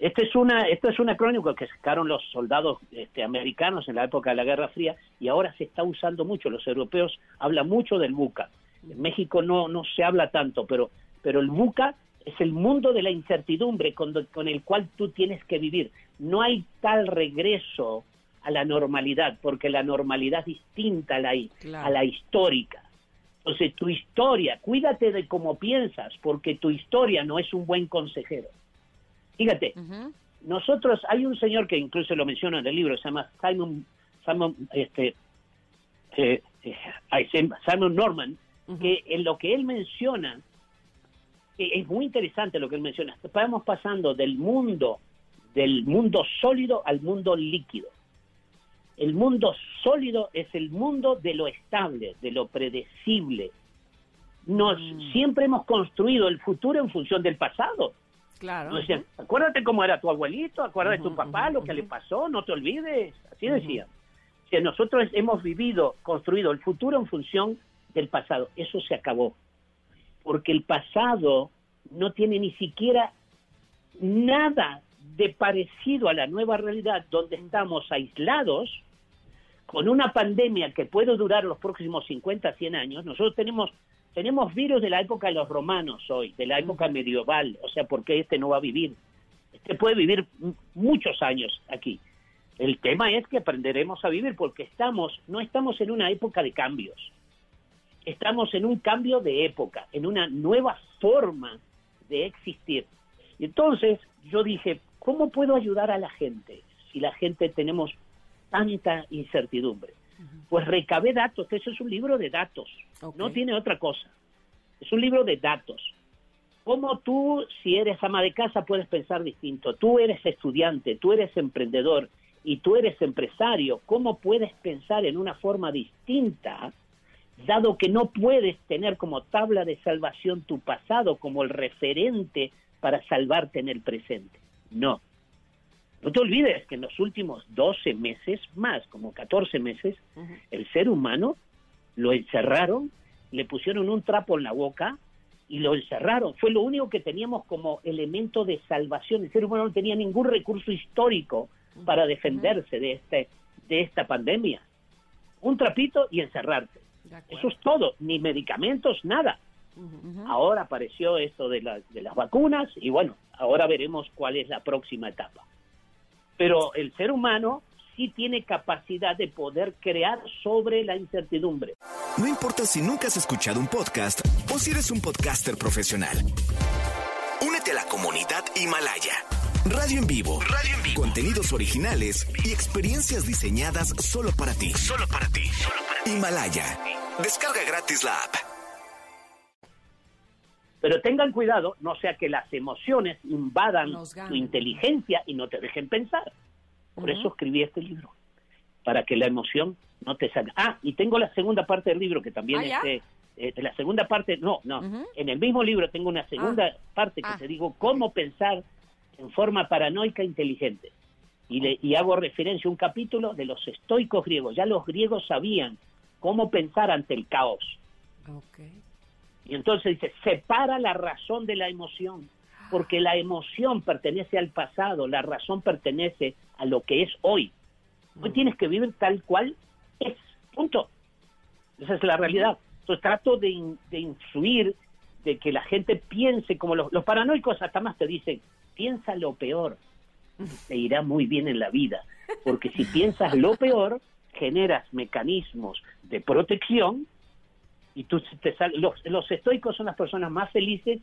Esta es una, esta es una crónica que sacaron los soldados este, americanos en la época de la Guerra Fría y ahora se está usando mucho. Los europeos hablan mucho del buca. En México no, no se habla tanto, pero, pero el buca es el mundo de la incertidumbre con, con el cual tú tienes que vivir. No hay tal regreso a la normalidad, porque la normalidad es distinta a la, Claro. a la histórica. Entonces, tu historia, cuídate de cómo piensas, porque tu historia no es un buen consejero. Fíjate, nosotros, hay un señor que incluso lo menciono en el libro, se llama Simon, Simon, este, eh, eh, Simon Norman, que en lo que él menciona, eh, es muy interesante lo que él menciona, estamos pasando del mundo del mundo sólido al mundo líquido. El mundo sólido es el mundo de lo estable, de lo predecible. Nos siempre hemos construido el futuro en función del pasado. Claro. Nos decían, acuérdate cómo era tu abuelito, acuérdate de tu papá, lo que le pasó, no te olvides. Así decían. Que nosotros hemos vivido, construido el futuro en función del pasado. Eso se acabó. Porque el pasado no tiene ni siquiera nada de parecido a la nueva realidad donde estamos aislados con una pandemia que puede durar los próximos 50, 100 años. Nosotros tenemos tenemos virus de la época de los romanos hoy, de la época medieval, o sea, ¿por qué este no va a vivir? Este puede vivir muchos años aquí. El tema es que aprenderemos a vivir porque estamos no estamos en una época de cambios. Estamos en un cambio de época, en una nueva forma de existir. Y entonces yo dije, ¿cómo puedo ayudar a la gente si la gente tenemos tanta incertidumbre? Pues recabé datos, eso es un libro de datos, no tiene otra cosa. Es un libro de datos. ¿Cómo tú, si eres ama de casa, puedes pensar distinto? Tú eres estudiante, tú eres emprendedor y tú eres empresario. ¿Cómo puedes pensar en una forma distinta, dado que no puedes tener como tabla de salvación tu pasado como el referente para salvarte en el presente? No. No te olvides que en los últimos 12 meses, más como 14 meses, el ser humano lo encerraron, le pusieron un trapo en la boca y lo encerraron. Fue lo único que teníamos como elemento de salvación. El ser humano no tenía ningún recurso histórico para defenderse de, este, de esta pandemia. Un trapito y encerrarte. Eso es todo, ni medicamentos, nada. Ahora apareció esto de, la- de las vacunas y bueno, ahora veremos cuál es la próxima etapa. Pero el ser humano sí tiene capacidad de poder crear sobre la incertidumbre. No importa si nunca has escuchado un podcast o si eres un podcaster profesional. Únete a la comunidad Himalaya. Radio en vivo. Radio en vivo. Contenidos originales y experiencias diseñadas solo para ti. Solo para ti. Himalaya. Descarga gratis la app. Pero tengan cuidado, no sea que las emociones invadan tu inteligencia y no te dejen pensar. Por eso escribí este libro, para que la emoción no te salga. Ah, y tengo la segunda parte del libro que también ¿Ah, este, eh, la segunda parte, no, no, en el mismo libro tengo una segunda parte que Ah. te digo cómo pensar en forma paranoica inteligente. Y, le- y hago referencia a un capítulo de los estoicos griegos. Ya los griegos sabían cómo pensar ante el caos. Ok. Y entonces dice, separa la razón de la emoción, porque la emoción pertenece al pasado, la razón pertenece a lo que es hoy. Hoy tienes que vivir tal cual es, punto. Esa es la realidad. Entonces trato de, in- de influir, de que la gente piense como los, los paranoicos hasta más te dicen, piensa lo peor, te irá muy bien en la vida, porque si piensas lo peor, generas mecanismos de protección y tú te sal- los, los estoicos son las personas más felices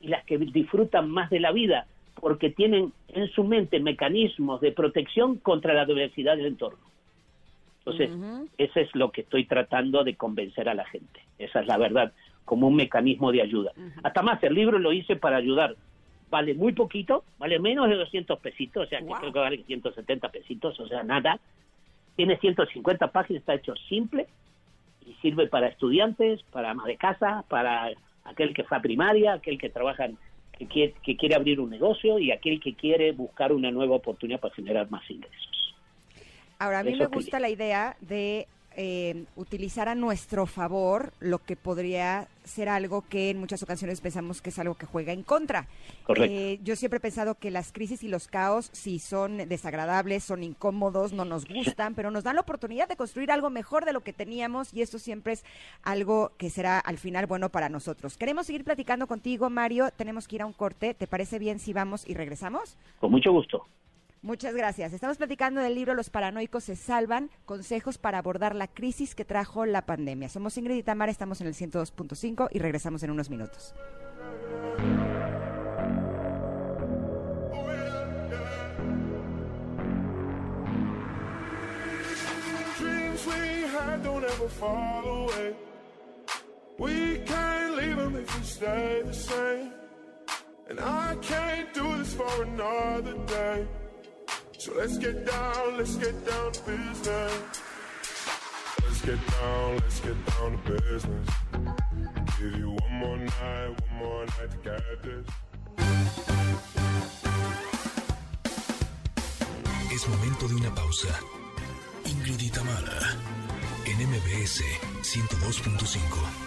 y las que disfrutan más de la vida porque tienen en su mente mecanismos de protección contra la diversidad del entorno. Entonces, eso es lo que estoy tratando de convencer a la gente. Esa es la verdad, como un mecanismo de ayuda. Hasta más, el libro lo hice para ayudar. Vale muy poquito, vale menos de 200 pesitos, o sea, que creo que vale 170 pesitos, o sea, nada. Tiene 150 páginas, está hecho simple y sirve para estudiantes, para amas de casa, para aquel que fue a primaria, aquel que trabaja, que quiere, que quiere abrir un negocio y aquel que quiere buscar una nueva oportunidad para generar más ingresos. Ahora, a mí Eso me gusta la idea de eh, utilizar a nuestro favor lo que podría ser algo que en muchas ocasiones pensamos que es algo que juega en contra. Correcto. Eh, yo siempre he pensado que las crisis y los caos, sí son desagradables, son incómodos, no nos gustan, pero nos dan la oportunidad de construir algo mejor de lo que teníamos y esto siempre es algo que será al final bueno para nosotros. Queremos seguir platicando contigo, Mario. Tenemos que ir a un corte. ¿Te parece bien si vamos y regresamos? Con mucho gusto. Muchas gracias. Estamos platicando del libro Los paranoicos se salvan, consejos para abordar la crisis que trajo la pandemia. Somos Ingrid y Tamara, estamos en el 102.5 y regresamos en unos minutos. So let's get down, let's get down to business. Let's get down, let's get down to business. Give you one more night, one more night to get this. Es momento de una pausa. Ingrid y Tamara, en MBS 102.5.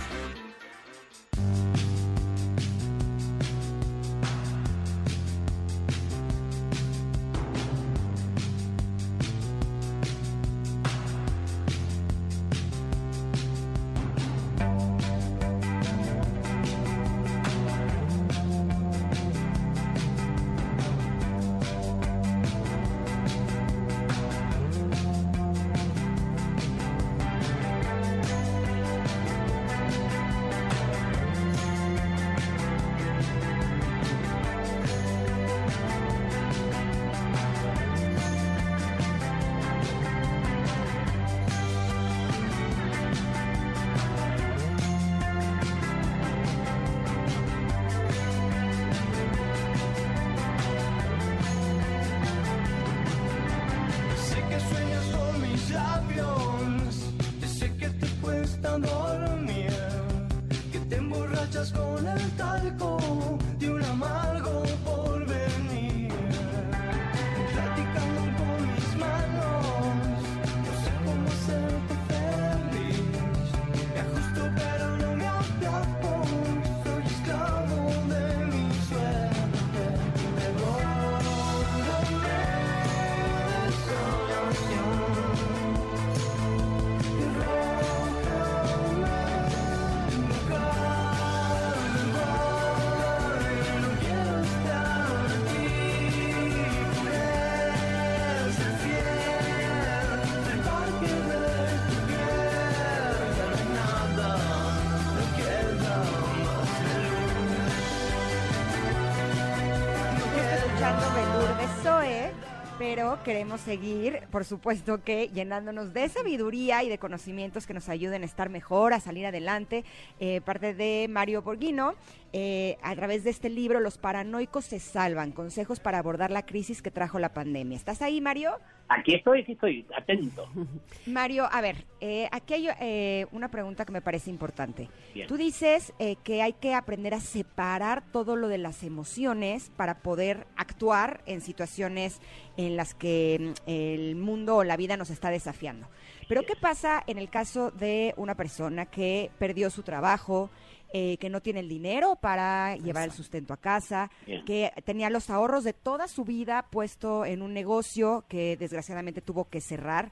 Pero queremos seguir, por supuesto que llenándonos de sabiduría y de conocimientos que nos ayuden a estar mejor, a salir adelante. Eh, parte de Mario Borghino, eh, a través de este libro, Los paranoicos se salvan, consejos para abordar la crisis que trajo la pandemia. ¿Estás ahí, Mario? Aquí estoy, aquí estoy, atento. Mario, a ver, eh, aquí hay eh, una pregunta que me parece importante. Bien. Tú dices eh, que hay que aprender a separar todo lo de las emociones para poder actuar en situaciones en las que mm, el mundo o la vida nos está desafiando. Pero ¿qué pasa en el caso de una persona que perdió su trabajo, eh, que no tiene el dinero para llevar el sustento a casa, que tenía los ahorros de toda su vida puesto en un negocio que desgraciadamente tuvo que cerrar?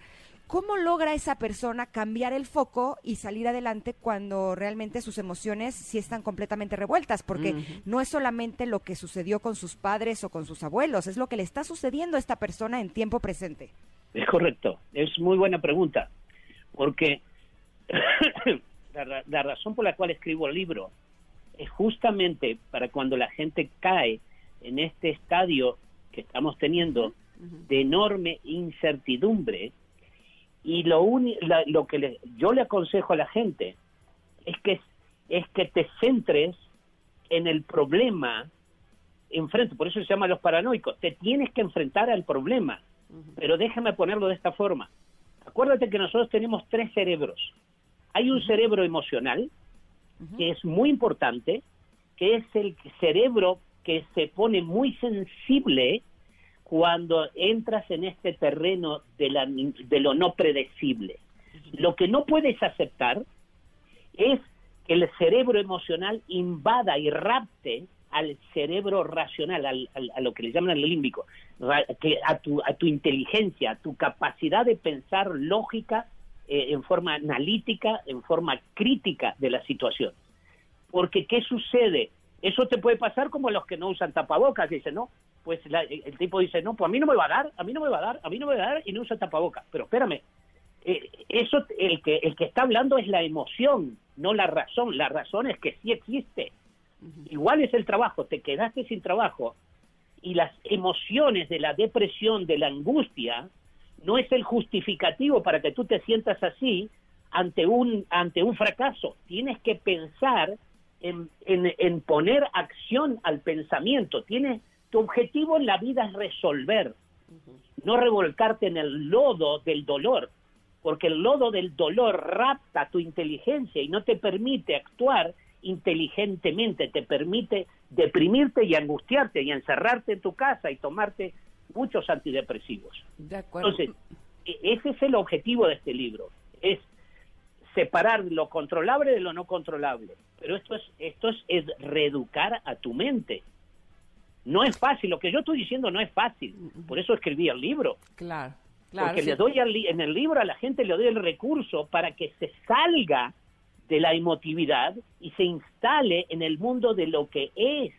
¿Cómo logra esa persona cambiar el foco y salir adelante cuando realmente sus emociones sí están completamente revueltas? Porque no es solamente lo que sucedió con sus padres o con sus abuelos, es lo que le está sucediendo a esta persona en tiempo presente. Es correcto, es muy buena pregunta, porque la, ra- la razón por la cual escribo el libro es justamente para cuando la gente cae en este estadio que estamos teniendo de enorme incertidumbre y lo, uni- la- lo que le- yo le aconsejo a la gente es que es que te centres en el problema enfrente, por eso se llama los paranoicos, te tienes que enfrentar al problema, pero déjame ponerlo de esta forma. Acuérdate que nosotros tenemos tres cerebros. Hay un cerebro emocional, que es muy importante, que es el cerebro que se pone muy sensible cuando entras en este terreno de, la, de lo no predecible. Lo que no puedes aceptar es que el cerebro emocional invada y rapte al cerebro racional, al- a lo que le llaman el límbico, a, tu, a tu inteligencia, a tu capacidad de pensar lógica eh, en forma analítica, en forma crítica de la situación. Porque, ¿qué sucede? Eso te puede pasar como los que no usan tapabocas, dicen, no, pues la- el tipo dice, no, pues a mí no me va a dar, a mí no me va a dar, a mí no me va a dar y no usa tapabocas. Pero espérame, eh, eso el que el que está hablando es la emoción, no la razón. La razón es que sí existe. Igual es el trabajo, te quedaste sin trabajo y las emociones de la depresión, de la angustia, no es el justificativo para que tú te sientas así ante un, ante un fracaso. Tienes que pensar en, en, en poner acción al pensamiento. Tienes, tu objetivo en la vida es resolver, no revolcarte en el lodo del dolor, porque el lodo del dolor rapta tu inteligencia y no te permite actuar inteligentemente, te permite deprimirte y angustiarte y encerrarte en tu casa y tomarte muchos antidepresivos. De acuerdo. Entonces, e- ese es el objetivo de este libro, es separar lo controlable de lo no controlable. Pero esto es, esto es, es reeducar a tu mente. No es fácil, lo que yo estoy diciendo no es fácil, por eso escribí el libro. Claro, claro. Porque sí. le doy al en el libro a la gente le doy el recurso para que se salga de la emotividad y se instale en el mundo de lo que es.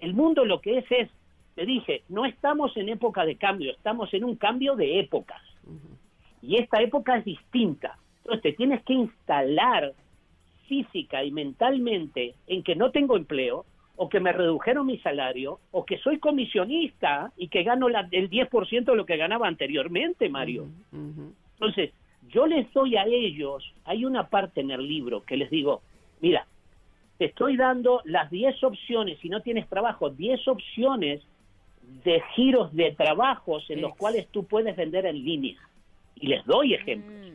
El mundo lo que es es, te dije, no estamos en época de cambio, estamos en un cambio de épocas. Y esta época es distinta. Entonces te tienes que instalar física y mentalmente en que no tengo empleo, o que me redujeron mi salario, o que soy comisionista y que gano la- el 10% de lo que ganaba anteriormente, Mario. Entonces, yo les doy a ellos, hay una parte en el libro que les digo, mira, te estoy dando las 10 opciones, si no tienes trabajo, 10 opciones de giros de trabajos en los cuales tú puedes vender en línea. Y les doy ejemplos.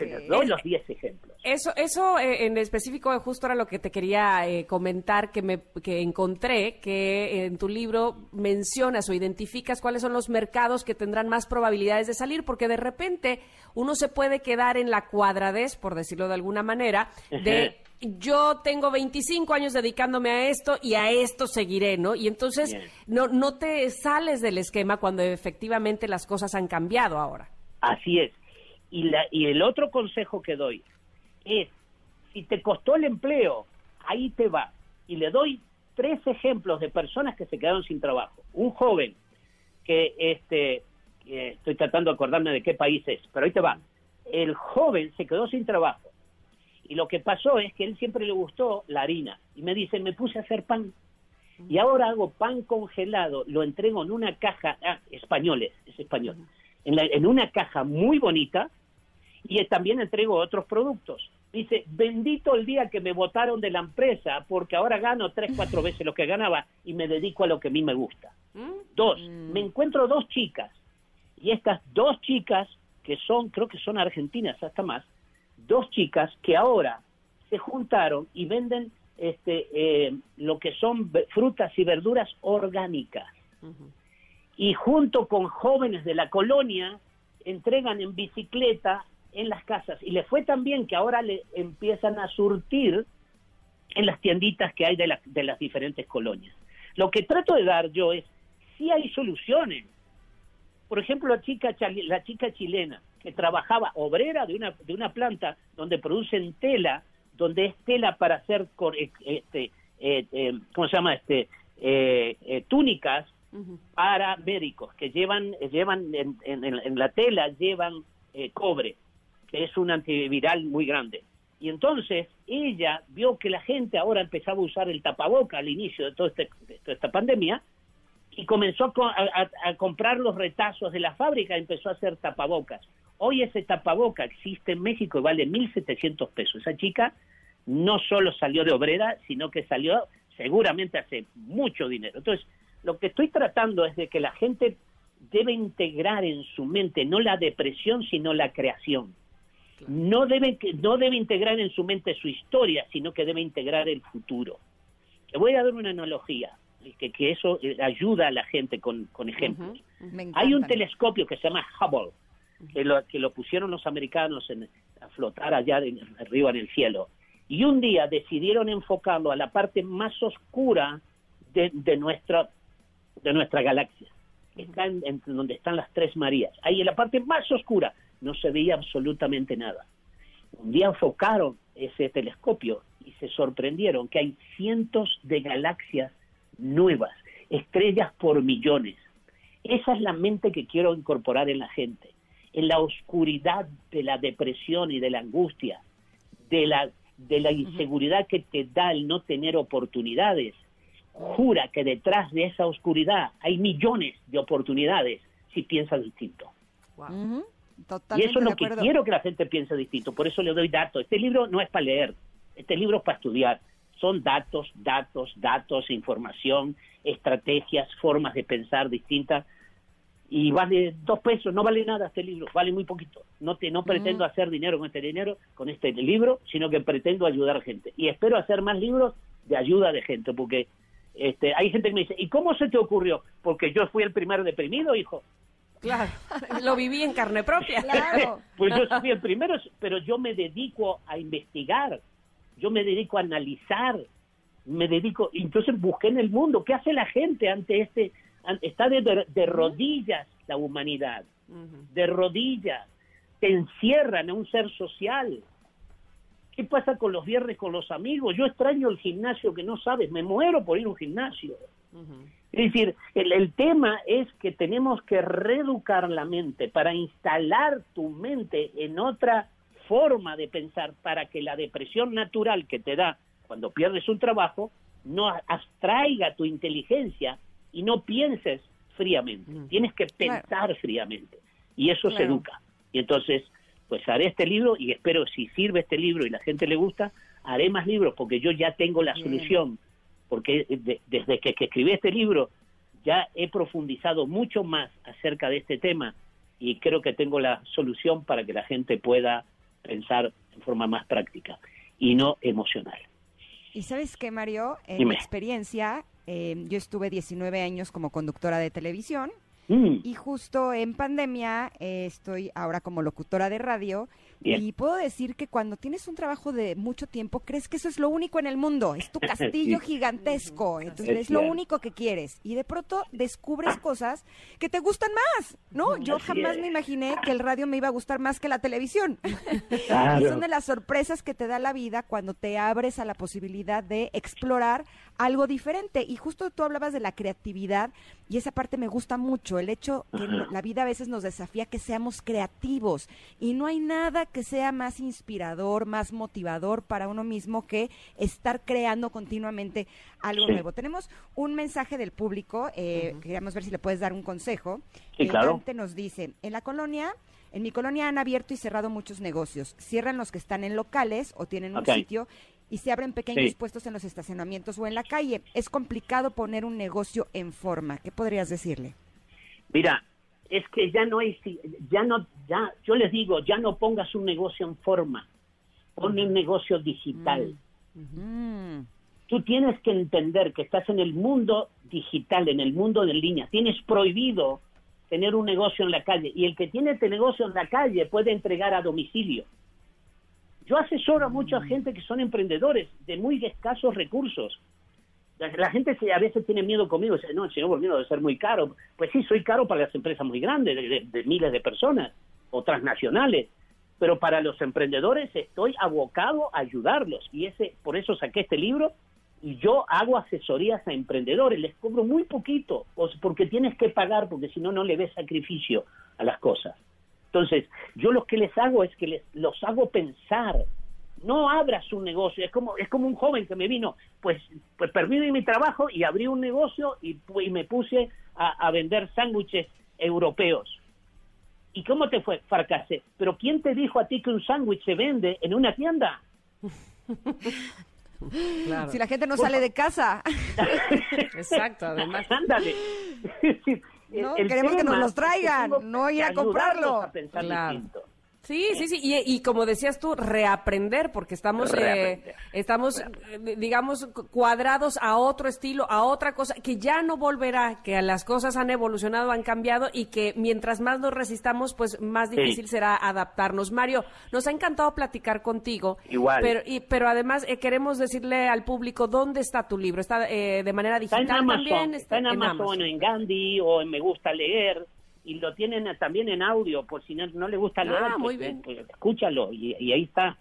Les doy los 10 ejemplos. Eso, eso eh, en específico eh, justo era lo que te quería eh, comentar, que me que encontré que en tu libro mencionas o identificas cuáles son los mercados que tendrán más probabilidades de salir, porque de repente uno se puede quedar en la cuadradez, por decirlo de alguna manera, de yo tengo 25 años dedicándome a esto y a esto seguiré, ¿no? Y entonces Bien. no, no te sales del esquema cuando efectivamente las cosas han cambiado ahora. Así es. Y, la, y el otro consejo que doy es, si te costó el empleo, ahí te va. Y le doy tres ejemplos de personas que se quedaron sin trabajo. Un joven que, este, estoy tratando de acordarme de qué país es, pero ahí te va. El joven se quedó sin trabajo. Y lo que pasó es que él siempre le gustó la harina. Y me dice, me puse a hacer pan. Y ahora hago pan congelado, lo entrego en una caja, ah, españoles, es español, en, la- en una caja muy bonita y también entrego otros productos. Dice, bendito el día que me votaron de la empresa porque ahora gano tres, cuatro veces lo que ganaba y me dedico a lo que a mí me gusta. Dos, me encuentro dos chicas y estas dos chicas que son, creo que son argentinas hasta más, dos chicas que ahora se juntaron y venden este eh, lo que son frutas y verduras orgánicas y junto con jóvenes de la colonia entregan en bicicleta en las casas y le fue tan bien que ahora le empiezan a surtir en las tienditas que hay de, la- de las diferentes colonias. Lo que trato de dar yo es, si hay soluciones. Por ejemplo, la chica, la chica chilena que trabajaba obrera de una, de una planta donde producen tela, donde es tela para hacer, eh, este, eh, eh, ¿cómo se llama? Este, eh, para médicos que llevan, llevan en, la tela, llevan eh, cobre, que es un antiviral muy grande. Y entonces ella vio que la gente ahora empezaba a usar el tapaboca al inicio de, todo este- toda esta pandemia y comenzó a, co- a- a- a comprar los retazos de la fábrica y empezó a hacer tapabocas. Hoy ese tapaboca existe en México y vale 1.700 pesos. Esa chica no solo salió de obrera, sino que salió seguramente hace mucho dinero. Entonces, lo que estoy tratando es de que la gente debe integrar en su mente no la depresión, sino la creación. No debe, no debe integrar en su mente su historia, sino que debe integrar el futuro. Te voy a dar una analogía, que, que eso eh, ayuda a la gente con, con ejemplos. Hay un telescopio que se llama Hubble, que lo, que lo pusieron los americanos en, a flotar allá en- arriba en el cielo. Y un día decidieron enfocarlo a la parte más oscura de, de nuestra, de nuestra galaxia. Está en, en donde están las tres Marías. Ahí en la parte más oscura no se veía absolutamente nada. Un día enfocaron ese telescopio y se sorprendieron que hay cientos de galaxias nuevas, estrellas por millones. Esa es la mente que quiero incorporar en la gente. En la oscuridad de la depresión y de la angustia, de la, de la inseguridad que te da el no tener oportunidades, jura que detrás de esa oscuridad hay millones de oportunidades si piensas distinto. Y Totalmente eso es lo que quiero que la gente piense distinto. Por eso le doy datos. Este libro no es para leer. Este libro es para estudiar. Son datos, datos, datos, información, estrategias, formas de pensar distintas. Y vale dos pesos, no vale nada este libro, vale muy poquito. No te, no pretendo hacer dinero con este dinero, con este libro, sino que pretendo ayudar gente. Y espero hacer más libros de ayuda de gente, porque este, hay gente que me dice, ¿y cómo se te ocurrió? Porque yo fui el primer deprimido, hijo. Claro, lo viví en carne propia. Claro. Pues yo soy el primero, pero yo me dedico a investigar, yo me dedico a analizar, me dedico, entonces busqué en el mundo, ¿qué hace la gente ante este, está de, de- de rodillas la humanidad, de rodillas, te encierran a un ser social. ¿Qué pasa con los viernes con los amigos? Yo extraño el gimnasio que no sabes, me muero por ir a un gimnasio. Es decir, el, el tema es que tenemos que reeducar la mente para instalar tu mente en otra forma de pensar para que la depresión natural que te da cuando pierdes un trabajo no abstraiga tu inteligencia y no pienses fríamente. Tienes que Claro. pensar fríamente. Y eso se educa. Y entonces, pues haré este libro y espero si sirve este libro y la gente le gusta, haré más libros porque yo ya tengo la Bien. solución. Porque de- desde que, que escribí este libro ya he profundizado mucho más acerca de este tema y creo que tengo la solución para que la gente pueda pensar en forma más práctica y no emocional. Y sabes qué, Mario, en Dime. mi experiencia, eh, yo estuve 19 años como conductora de televisión Mm, y justo en pandemia eh, estoy ahora como locutora de radio Bien. y puedo decir que cuando tienes un trabajo de mucho tiempo crees que eso es lo único en el mundo, es tu castillo Sí. gigantesco, entonces Es es, lo único que quieres y de pronto descubres cosas que te gustan más, ¿no? Yo Así jamás es. me imaginé que el radio me iba a gustar más que la televisión. Claro. Y son de las sorpresas que te da la vida cuando te abres a la posibilidad de explorar algo diferente. Y justo tú hablabas de la creatividad y esa parte me gusta mucho, el hecho que la vida a veces nos desafía que seamos creativos y no hay nada que sea más inspirador, más motivador para uno mismo que estar creando continuamente algo Sí. nuevo. Tenemos un mensaje del público, eh, queríamos ver si le puedes dar un consejo. Sí, Eh, claro. Dante nos dice, en la colonia, en mi colonia han abierto y cerrado muchos negocios. Cierran los que están en locales o tienen un sitio y se abren pequeños Sí. puestos en los estacionamientos o en la calle. Es complicado poner un negocio en forma. ¿Qué podrías decirle? Mira, es que ya no hay, ya no, ya, yo les digo, ya no pongas un negocio en forma, pon un negocio digital. Mm, Tú tienes que entender que estás en el mundo digital, en el mundo de línea. Tienes prohibido tener un negocio en la calle y el que tiene este negocio en la calle puede entregar a domicilio. Yo asesoro a mucha gente que son emprendedores de muy escasos recursos. La, gente se- a veces tiene miedo conmigo, dice, no, señor, miedo debe ser muy caro. Pues sí, soy caro para las empresas muy grandes, de, miles de personas o transnacionales, pero para los emprendedores estoy abocado a ayudarlos y ese por eso saqué este libro y yo hago asesorías a emprendedores, les cobro muy poquito, porque tienes que pagar, porque si no, no le ves sacrificio a las cosas. Entonces, yo lo que les hago es que les, los hago pensar. No abras un negocio, es como es como un joven que me vino, pues pues perdí mi trabajo y abrí un negocio y, y me puse a, a vender sándwiches europeos. ¿Y cómo te fue? Fracasé. Pero ¿quién te dijo a ti que un sándwich se vende en una tienda? Claro. Si la gente no sale de casa, Exacto, además. Ándale. No, El queremos que nos los que traigan, no ir a comprarlo. a pensar Claro. Sí, sí, sí, y, y como decías tú, reaprender, porque estamos, eh, estamos, eh, digamos, cu- cuadrados a otro estilo, a otra cosa, que ya no volverá, que las cosas han evolucionado, han cambiado y que mientras más nos resistamos, pues más Sí. difícil será adaptarnos. Mario, nos ha encantado platicar contigo. Igual. Pero, y, pero además eh, queremos decirle al público dónde está tu libro. ¿Está eh, de manera Está digital en Amazon, también? está en Amazon, en Gandhi o en Me Gusta Leer y lo tienen también en audio, por si no, no le gusta Ah, leer, pues, muy bien. pues, escúchalo y, y ahí está.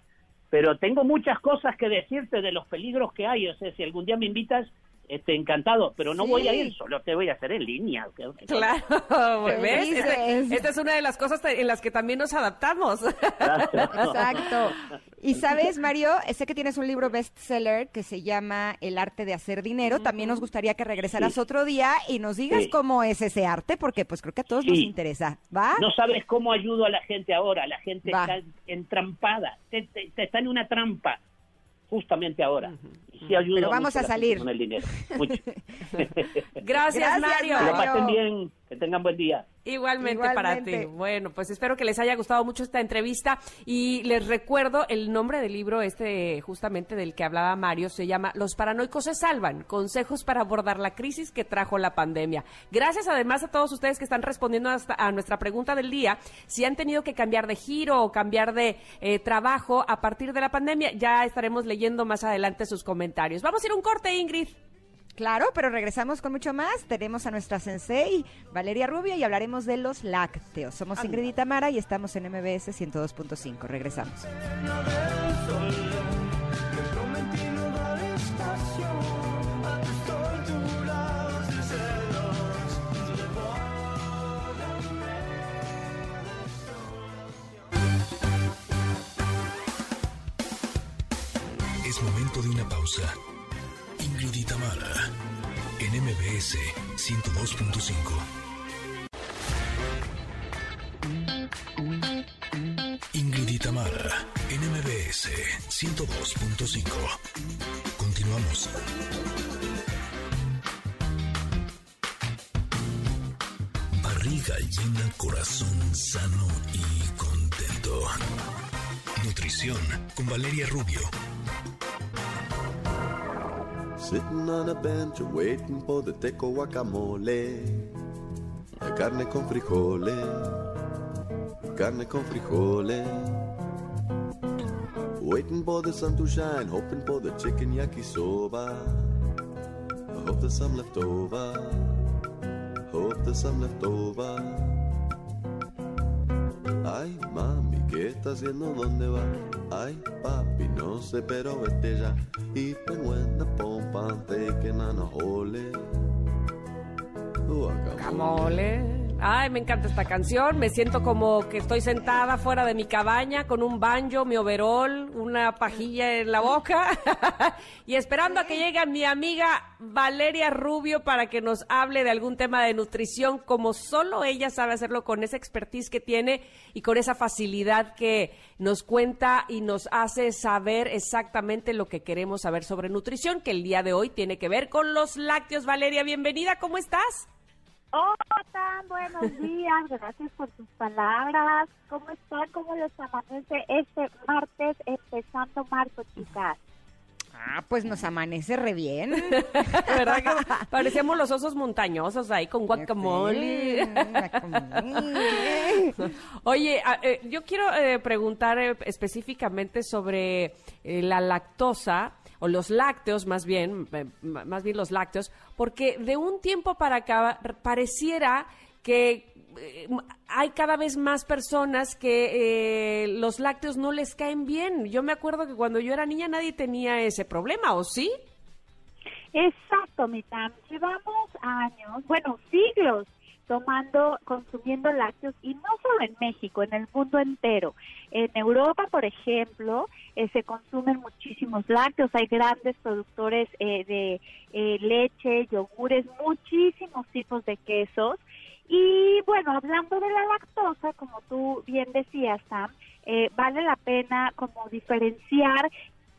Pero tengo muchas cosas que decirte de los peligros que hay, o sea, si algún día me invitas, este, encantado, pero no Sí. voy a ir, solo te voy a hacer en línea. Claro, ¿ves? Este- esta es una de las cosas en las que también nos adaptamos. Exacto. Y sabes, Mario, sé que tienes un libro bestseller que se llama El arte de hacer dinero. También nos gustaría que regresaras Sí. otro día y nos digas Sí. cómo es ese arte, porque pues creo que a todos nos interesa. ¿Va? No sabes cómo ayudo a la gente ahora. La gente Va. está entrampada. Te- te- te- está en una trampa justamente ahora. Sí Pero vamos mucho a salir. Con el dinero. Mucho. Gracias, Gracias, Mario. Que lo pasen bien. Que tengan buen día. Igualmente, para ti. Bueno, pues espero que les haya gustado mucho esta entrevista y les recuerdo el nombre del libro este justamente del que hablaba Mario se llama Los paranoicos se salvan, consejos para abordar la crisis que trajo la pandemia. Gracias además a todos ustedes que están respondiendo hasta a nuestra pregunta del día, si han tenido que cambiar de giro o cambiar de eh, trabajo a partir de la pandemia, ya estaremos leyendo más adelante sus comentarios. Vamos a ir a un corte, Ingrid. Claro, pero regresamos con mucho más. Tenemos a nuestra sensei, Valeria Rubio, y hablaremos de los lácteos. Somos Ingrid y Tamara y estamos en MBS 102.5. Regresamos. De una pausa. Ingrid Tamara, en MBS 102.5. Ingrid Tamara, en MBS 102.5. Continuamos. Barriga llena, corazón sano y contento. Nutrición con Valeria Rubio. Sitting on a bench waiting for the teco guacamole. Carne con frijoles. Carne con frijoles. Waiting for the sun to shine, hoping for the chicken yakisoba. I hope there's some left over. Hope there's some left over. Ay, mami, ¿qué está haciendo? ¿Dónde va? Ay, papi, no sé, pero vete ya. When the pompa taking on a hole. Guacamole. Camole. Ay, me encanta esta canción. Me siento como que estoy sentada fuera de mi cabaña con un banjo, mi overol, una pajilla en la boca y esperando a que llegue mi amiga Valeria Rubio para que nos hable de algún tema de nutrición como solo ella sabe hacerlo con esa expertise que tiene y con esa facilidad que nos cuenta y nos hace saber exactamente lo que queremos saber sobre nutrición, que el día de hoy tiene que ver con los lácteos. Valeria, bienvenida, ¿cómo estás? Hola, tan buenos días. Gracias por tus palabras. ¿Cómo están? ¿Cómo les amanece este martes empezando marzo, chicas? Ah, pues nos amanece re bien. ¿Verdad que parecíamos los osos montañosos ahí con guacamole? Guacamole. Oye, a- eh, yo quiero eh, preguntar eh, específicamente sobre la lactosa o los lácteos más bien, eh, más bien los lácteos, porque de un tiempo para acá pareciera que eh, hay cada vez más personas que eh, los lácteos no les caen bien. Yo me acuerdo que cuando yo era niña nadie tenía ese problema, ¿o sí? Exacto, mi Tam. Llevamos años, bueno, siglos tomando, consumiendo lácteos y no solo en México, en el mundo entero. En Europa, por ejemplo, eh, se consumen muchísimos lácteos, hay grandes productores eh, de eh, leche, yogures, muchísimos tipos de quesos. Y bueno, hablando de la lactosa, como tú bien decías, Sam, eh, vale la pena como diferenciar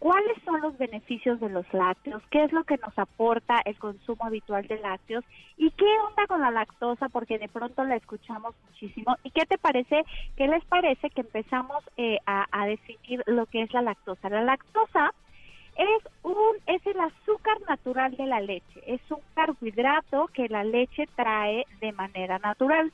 ¿Cuáles son los beneficios de los lácteos? ¿Qué es lo que nos aporta el consumo habitual de lácteos? ¿Y qué onda con la lactosa? Porque de pronto la escuchamos muchísimo. ¿Y qué te parece? ¿Qué les parece que empezamos eh, a, a definir lo que es la lactosa? La lactosa es un es el azúcar natural de la leche. Es un carbohidrato que la leche trae de manera natural.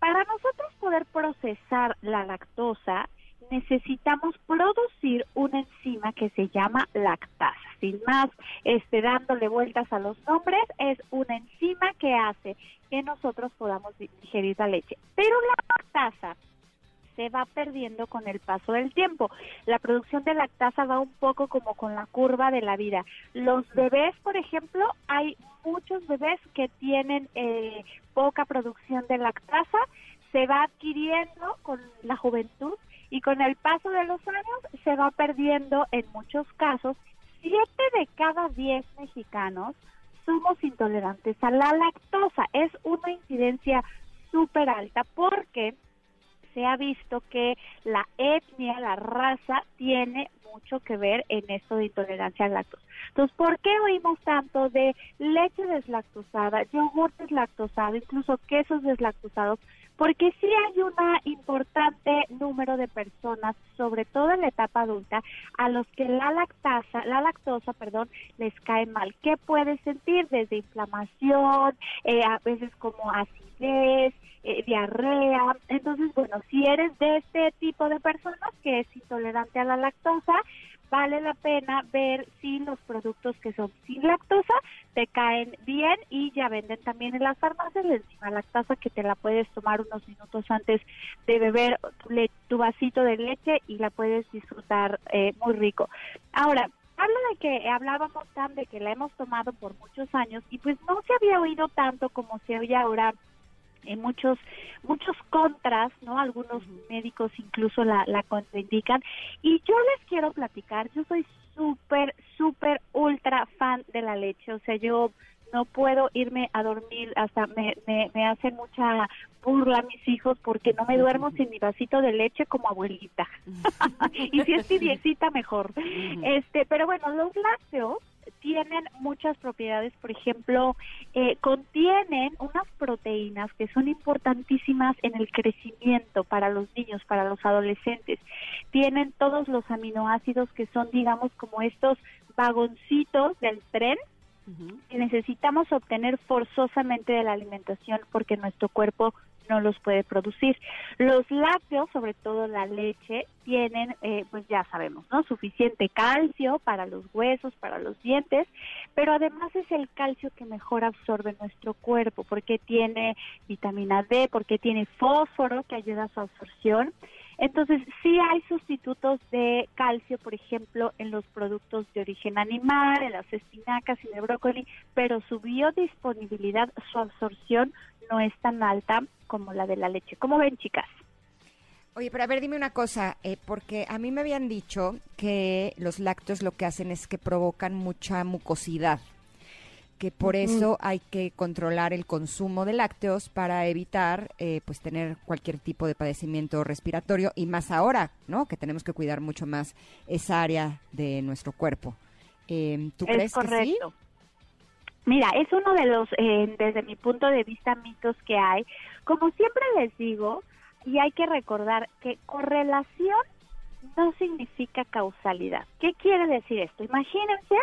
Para nosotros poder procesar la lactosa, necesitamos producir una enzima que se llama lactasa. Sin más, este, dándole vueltas a los nombres, es una enzima que hace que nosotros podamos digerir la leche. Pero la lactasa se va perdiendo con el paso del tiempo. La producción de lactasa va un poco como con la curva de la vida. Los bebés, por ejemplo, hay muchos bebés que tienen eh, poca producción de lactasa, se va adquiriendo con la juventud y con el paso de los años se va perdiendo en muchos casos. Siete de cada diez mexicanos somos intolerantes a la lactosa. Es una incidencia súper alta porque se ha visto que la etnia, la raza, tiene mucho que ver en esto de intolerancia al lactosa. Entonces, ¿por qué oímos tanto de leche deslactosada, yogur deslactosado, incluso quesos deslactosados? Porque sí hay un importante número de personas, sobre todo en la etapa adulta, a los que la lactasa, la lactosa, perdón, les cae mal. ¿Qué puedes sentir? Desde inflamación, eh, a veces como acidez, eh, diarrea. Entonces, bueno, si eres de este tipo de personas que es intolerante a la lactosa, vale la pena ver si los productos que son sin lactosa te caen bien y ya venden también en las farmacias la enzima lactosa que te la puedes tomar unos minutos antes de beber tu, le- tu vasito de leche y la puedes disfrutar eh, muy rico. Ahora, habla de que hablábamos tan de que la hemos tomado por muchos años y pues no se había oído tanto como se oye ahora en muchos muchos contras, ¿no? Algunos médicos incluso la, la contraindican. Y yo les quiero platicar, yo soy súper, súper, ultra fan de la leche. O sea, yo no puedo irme a dormir, hasta me, me, me hacen mucha burla mis hijos porque no me duermo sin mi vasito de leche como abuelita. y si es tibiecita, mejor. Este, pero bueno, los lácteos tienen muchas propiedades, por ejemplo, eh, contienen unas proteínas que son importantísimas en el crecimiento para los niños, para los adolescentes. Tienen todos los aminoácidos que son, digamos, como estos vagoncitos del tren que necesitamos obtener forzosamente de la alimentación porque nuestro cuerpo no los puede producir. Los lácteos, sobre todo la leche, tienen, eh, pues ya sabemos, ¿no? Suficiente calcio para los huesos, para los dientes, pero además es el calcio que mejor absorbe nuestro cuerpo porque tiene vitamina D, porque tiene fósforo que ayuda a su absorción. Entonces, sí hay sustitutos de calcio, por ejemplo, en los productos de origen animal, en las espinacas y en el brócoli, pero su biodisponibilidad, su absorción no es tan alta como la de la leche. ¿Cómo ven, chicas? Oye, pero a ver, dime una cosa, eh, porque a mí me habían dicho que los lácteos lo que hacen es que provocan mucha mucosidad, que por eso hay que controlar el consumo de lácteos para evitar, eh, pues, tener cualquier tipo de padecimiento respiratorio y más ahora, ¿no? Que tenemos que cuidar mucho más esa área de nuestro cuerpo. Eh, ¿Tú Es crees que sí? Mira, es uno de los, eh, desde mi punto de vista, mitos que hay. Como siempre les digo, y hay que recordar que correlación no significa causalidad. ¿Qué quiere decir esto? Imagínense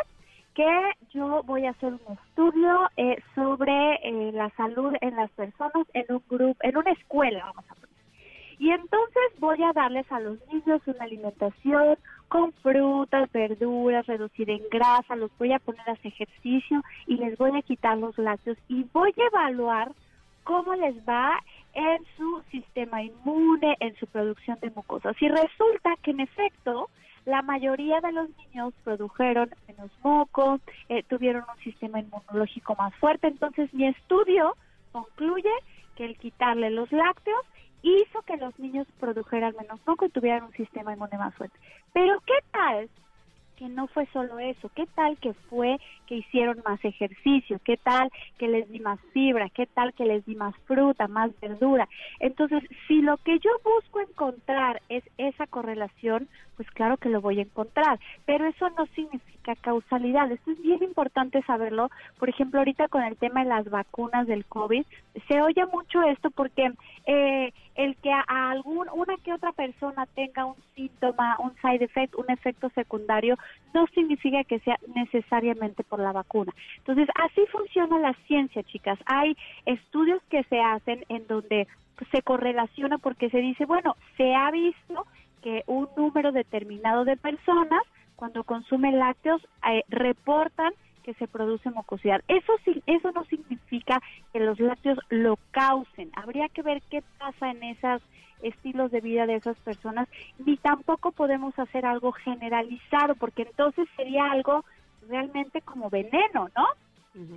que yo voy a hacer un estudio eh, sobre eh, la salud en las personas en un grupo, en una escuela, vamos a. Y entonces voy a darles a los niños una alimentación con frutas, verduras, reducida en grasa, los voy a poner a hacer ejercicio y les voy a quitar los lácteos y voy a evaluar cómo les va en su sistema inmune, en su producción de mucosas. Y resulta que en efecto la mayoría de los niños produjeron menos moco, eh, tuvieron un sistema inmunológico más fuerte. Entonces mi estudio concluye que el quitarle los lácteos hizo que los niños produjeran menos moco y tuvieran un sistema inmune más fuerte. Pero ¿qué tal que no fue solo eso? ¿Qué tal que fue que hicieron más ejercicio? ¿Qué tal que les di más fibra? ¿Qué tal que les di más fruta, más verdura? Entonces, si lo que yo busco encontrar es esa correlación, pues claro que lo voy a encontrar, pero eso no significa causalidad. Esto es bien importante saberlo. Por ejemplo, ahorita con el tema de las vacunas del COVID, se oye mucho esto porque eh, el que a algún, una que otra persona tenga un síntoma, un side effect, un efecto secundario, no significa que sea necesariamente por la vacuna. Entonces, así funciona la ciencia, chicas. Hay estudios que se hacen en donde se correlaciona porque se dice, bueno, se ha visto que un número determinado de personas cuando consumen lácteos eh, reportan que se produce mucosidad. Eso sí, eso no significa que los lácteos lo causen. Habría que ver qué pasa en esos estilos de vida de esas personas, ni tampoco podemos hacer algo generalizado, porque entonces sería algo realmente como veneno, ¿no?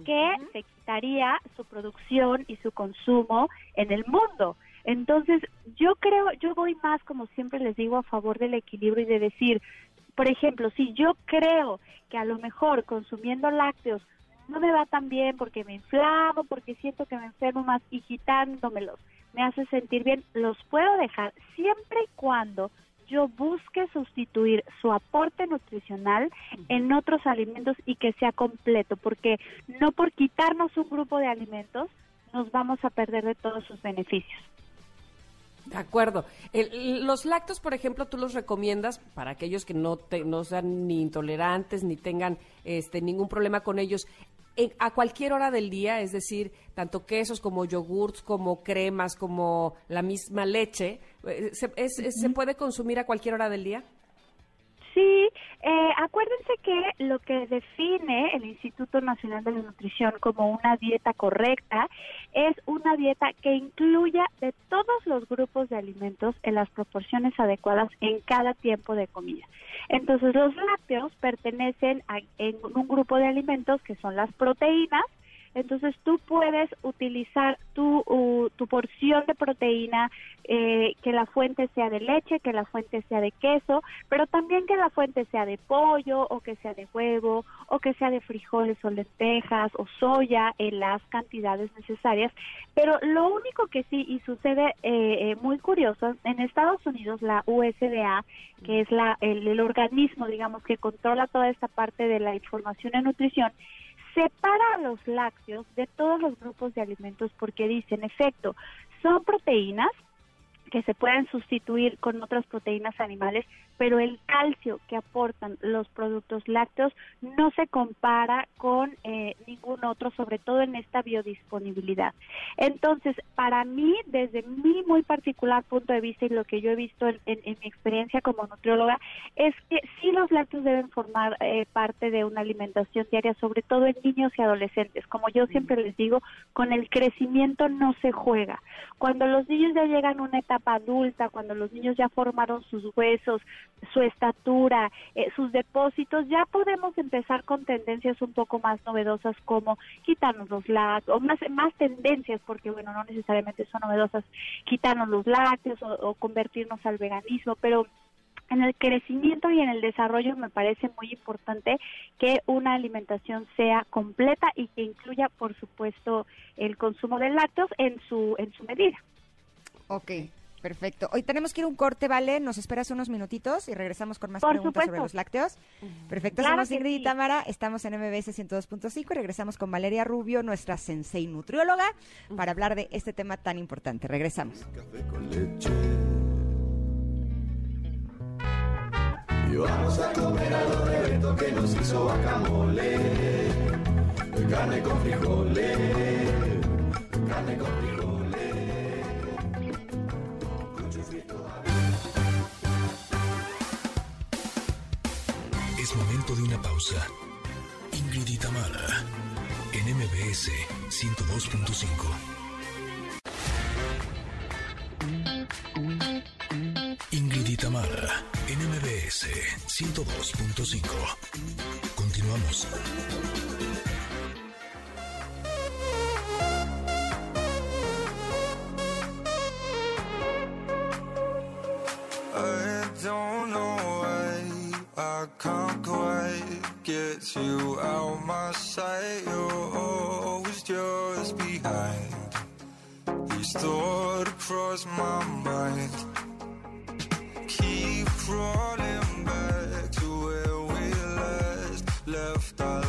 Que se quitaría su producción y su consumo en el mundo. Entonces, yo creo, yo voy más, como siempre les digo, a favor del equilibrio y de decir, por ejemplo, si yo creo que a lo mejor consumiendo lácteos no me va tan bien porque me inflamo, porque siento que me enfermo más y quitándomelos me hace sentir bien, los puedo dejar siempre y cuando yo busque sustituir su aporte nutricional en otros alimentos y que sea completo, porque no por quitarnos un grupo de alimentos nos vamos a perder de todos sus beneficios. De acuerdo. El- los lácteos, por ejemplo, tú los recomiendas para aquellos que no, te- no sean ni intolerantes ni tengan este, ningún problema con ellos. en- a cualquier hora del día, es decir, tanto quesos como yogurts, como cremas, como la misma leche, eh, ¿se, es- ¿se puede consumir a cualquier hora del día? Sí, eh, acuérdense que lo que define el Instituto Nacional de la Nutrición como una dieta correcta es una dieta que incluya de todos los grupos de alimentos en las proporciones adecuadas en cada tiempo de comida. Entonces, los lácteos pertenecen a en un grupo de alimentos que son las proteínas, entonces tú puedes utilizar tu, u- tu porción de proteína, eh, que la fuente sea de leche, que la fuente sea de queso, pero también que la fuente sea de pollo o que sea de huevo o que sea de frijoles o lentejas o soya en las cantidades necesarias. Pero lo único que sí, y sucede eh, eh, muy curioso, en Estados Unidos la USDA, que es la, el, el organismo, digamos, que controla toda esta parte de la información en nutrición, separa los lácteos de todos los grupos de alimentos porque dice, en efecto, son proteínas que se pueden sustituir con otras proteínas animales, pero el calcio que aportan los productos lácteos no se compara con eh, ningún otro, sobre todo en esta biodisponibilidad. Entonces, para mí, desde mi muy particular punto de vista y lo que yo he visto en, en- en mi experiencia como nutrióloga, es que sí los lácteos deben formar eh, parte de una alimentación diaria, sobre todo en niños y adolescentes. Como yo siempre les digo, con el crecimiento no se juega. Cuando los niños ya llegan a una etapa adulta, cuando los niños ya formaron sus huesos, su estatura, eh, sus depósitos, ya podemos empezar con tendencias un poco más novedosas como quitarnos los lácteos, o más, más tendencias, porque bueno, no necesariamente son novedosas, quitarnos los lácteos o, o convertirnos al veganismo, pero en el crecimiento y en el desarrollo me parece muy importante que una alimentación sea completa y que incluya, por supuesto, el consumo de lácteos en su en su medida. Ok, perfecto. Hoy tenemos que ir a un corte, ¿vale? Nos esperas unos minutitos y regresamos con más Por preguntas sobre los lácteos. Perfecto, Claro somos Ingrid y sí. Tamara, estamos en MBS 102.5 y regresamos con Valeria Rubio, nuestra sensei nutrióloga, para hablar de este tema tan importante. Regresamos. Café con leche. Y vamos a comer a lo de Beto que nos hizo guacamole. Carne con frijoles. Carne con frijoles. Momento de una pausa. Ingrid y en MBS 102.5. Ingrid y en MBS 102.5. Continuamos. I don't know I can't quite get you out my sight. You're always just behind. Each thought across my mind. Keep crawling back to where we last left our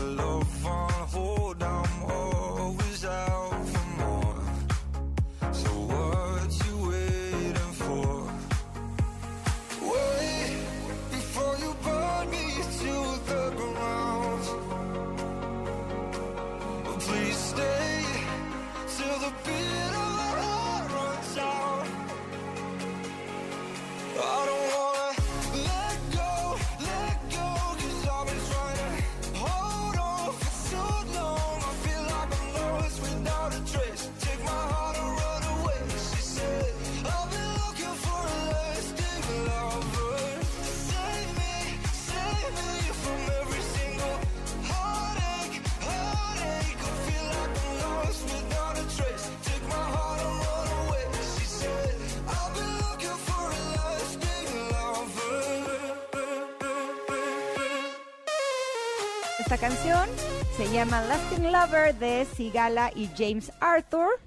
canción se llama Lasting Lover de Sigala y James Arthur.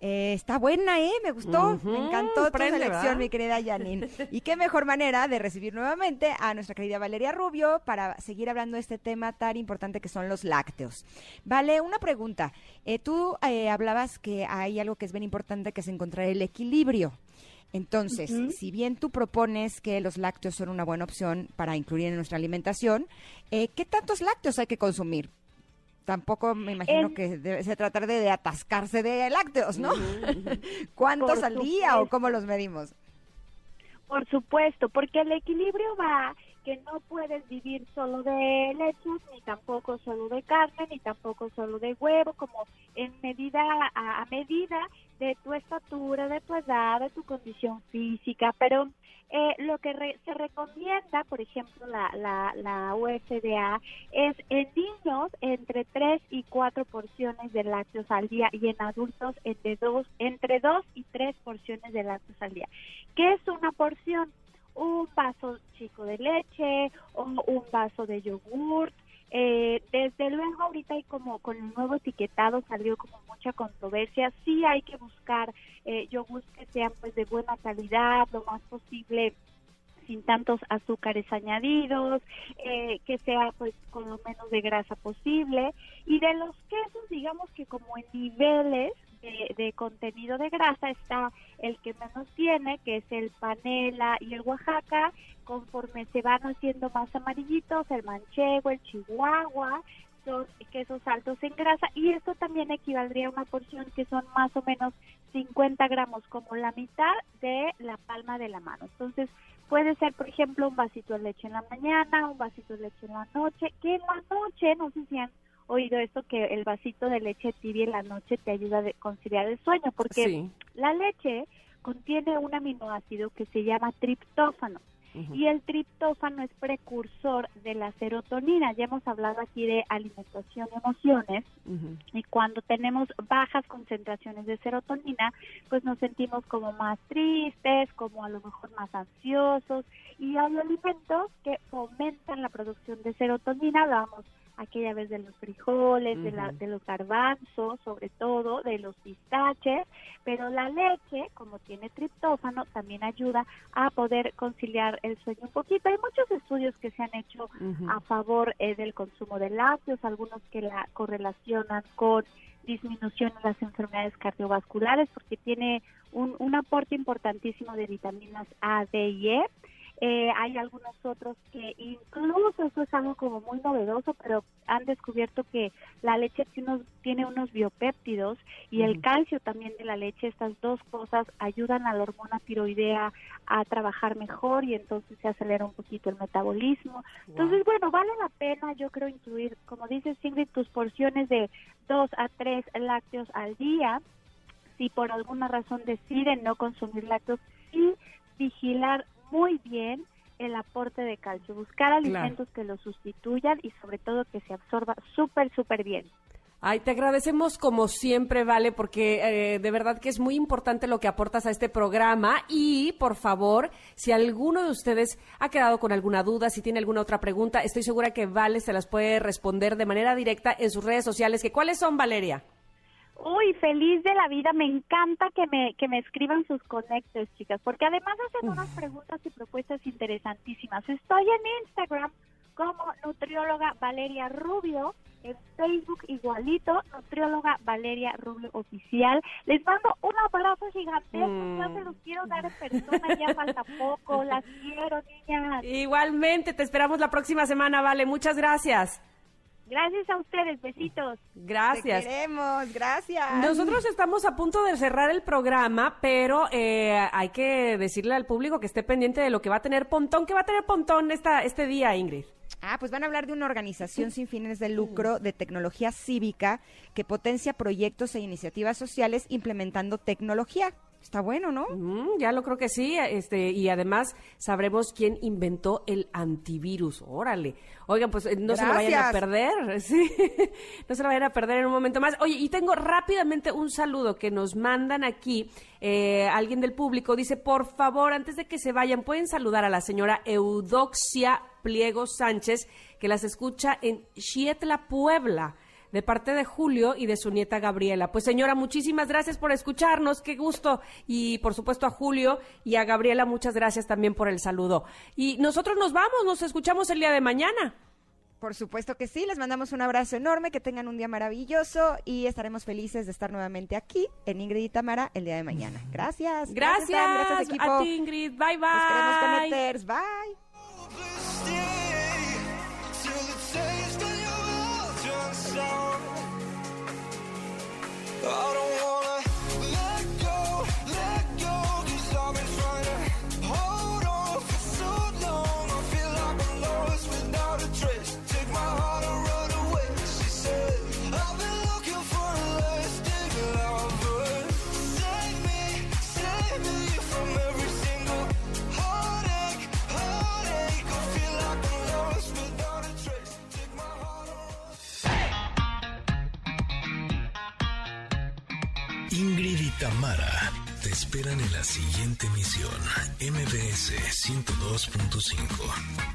Eh, está buena, ¿eh? Me gustó, me encantó tu prende, selección, ¿verdad? mi querida Janine. Y qué mejor manera de recibir nuevamente a nuestra querida Valeria Rubio para seguir hablando de este tema tan importante que son los lácteos. Vale, una pregunta. Eh, tú eh, hablabas que hay algo que es bien importante, que es encontrar el equilibrio. Entonces, si bien tú propones que los lácteos son una buena opción para incluir en nuestra alimentación, eh, ¿qué tantos lácteos hay que consumir? Tampoco me imagino que debe se tratar de, de atascarse de lácteos, ¿no? ¿Cuántos Por al día o cómo los medimos? Por supuesto, porque el equilibrio va que no puedes vivir solo de leche, ni tampoco solo de carne, ni tampoco solo de huevo, como en medida a, a medida de tu estatura, de tu edad, de tu condición física, pero eh, lo que re- se recomienda, por ejemplo, la, la, la USDA, es en niños entre 3 y 4 porciones de lácteos al día y en adultos entre 2, entre 2 y 3 porciones de lácteos al día. ¿Qué es una porción? Un vaso chico de leche o un vaso de yogurt. Eh, desde luego ahorita hay como con el nuevo etiquetado salió como mucha controversia. Sí hay que buscar eh, yogurts que sean pues de buena calidad, lo más posible sin tantos azúcares añadidos, eh, que sea pues con lo menos de grasa posible. Y de los quesos, digamos que como en niveles de, de contenido de grasa está el que menos tiene, que es el panela y el Oaxaca, conforme se van haciendo más amarillitos, el manchego, el chihuahua, son quesos altos en grasa y esto también equivaldría a una porción que son más o menos 50 gramos, como la mitad de la palma de la mano. Entonces, puede ser, por ejemplo, un vasito de leche en la mañana, un vasito de leche en la noche, que en la noche, no sé si han oído esto, que el vasito de leche tibia en la noche te ayuda a conciliar el sueño, porque Sí. la leche contiene un aminoácido que se llama triptófano. Y el triptófano es precursor de la serotonina. Ya hemos hablado aquí de alimentación y emociones. Y cuando tenemos bajas concentraciones de serotonina, pues nos sentimos como más tristes, como a lo mejor más ansiosos. Y hay alimentos que fomentan la producción de serotonina. Hablábamos aquella vez de los frijoles, de, la- de los garbanzos, sobre todo, de los pistaches. Pero la leche, como tiene triptófano, también ayuda a poder conciliar el sueño un poquito. Hay muchos estudios que se han hecho a favor eh, del consumo de lácteos, algunos que la correlacionan con disminución en las enfermedades cardiovasculares porque tiene un, un aporte importantísimo de vitaminas A, D y E. Eh, hay algunos otros que incluso eso es algo como muy novedoso, pero han descubierto que la leche tiene unos, tiene unos biopéptidos y el calcio también de la leche, estas dos cosas ayudan a la hormona tiroidea a trabajar mejor y entonces se acelera un poquito el metabolismo. Entonces, bueno, vale la pena, yo creo, incluir, como dices, Ingrid, tus porciones de dos a tres lácteos al día. Si por alguna razón deciden no consumir lácteos, sí vigilar muy bien el aporte de calcio, buscar alimentos que lo sustituyan y sobre todo que se absorba súper, súper bien. Ay, te agradecemos como siempre, Vale, porque eh, de verdad que es muy importante lo que aportas a este programa y, por favor, si alguno de ustedes ha quedado con alguna duda, si tiene alguna otra pregunta, estoy segura que Vale se las puede responder de manera directa en sus redes sociales. ¿Que ¿Cuáles son, Valeria? Uy, feliz de la vida, me encanta que me, que me escriban sus conectes, chicas, porque además hacen unas preguntas y propuestas interesantísimas. Estoy en Instagram como nutrióloga Valeria Rubio, en Facebook igualito, nutrióloga Valeria Rubio Oficial. Les mando un abrazo gigantesco, Mm. ya se los quiero dar en persona, ya falta poco, las quiero, niñas. Igualmente, te esperamos la próxima semana, Vale. Muchas gracias. Gracias a ustedes, besitos. Gracias. Te queremos, gracias. Nosotros estamos a punto de cerrar el programa, pero eh, hay que decirle al público que esté pendiente de lo que va a tener Pontón. ¿Qué va a tener Pontón esta, este día, Ingrid? Ah, pues van a hablar de una organización sin fines de lucro de tecnología cívica que potencia proyectos e iniciativas sociales implementando tecnología. Está bueno, ¿no? Mm, ya lo creo que sí, este, y además sabremos quién inventó el antivirus. Órale. Oigan, pues eh, no se lo vayan a perder, sí. no se lo vayan a perder en un momento más. Oye, y tengo rápidamente un saludo que nos mandan aquí. eh, alguien del público dice, por favor, antes de que se vayan, pueden saludar a la señora Eudoxia Pliego Sánchez, que las escucha en Xietla, Puebla de parte de Julio y de su nieta Gabriela. Pues señora, muchísimas gracias por escucharnos, qué gusto. Y por supuesto a Julio y a Gabriela, muchas gracias también por el saludo. Y nosotros nos vamos, nos escuchamos el día de mañana. Por supuesto que sí, les mandamos un abrazo enorme, que tengan un día maravilloso y estaremos felices de estar nuevamente aquí en Ingrid y Tamara el día de mañana. Gracias. Gracias, Sam, gracias equipo. a ti Ingrid, bye bye. Nos queremos con Neters, bye. Sour. I don't wanna Tamara te esperan en la siguiente emisión, MBS 102.5.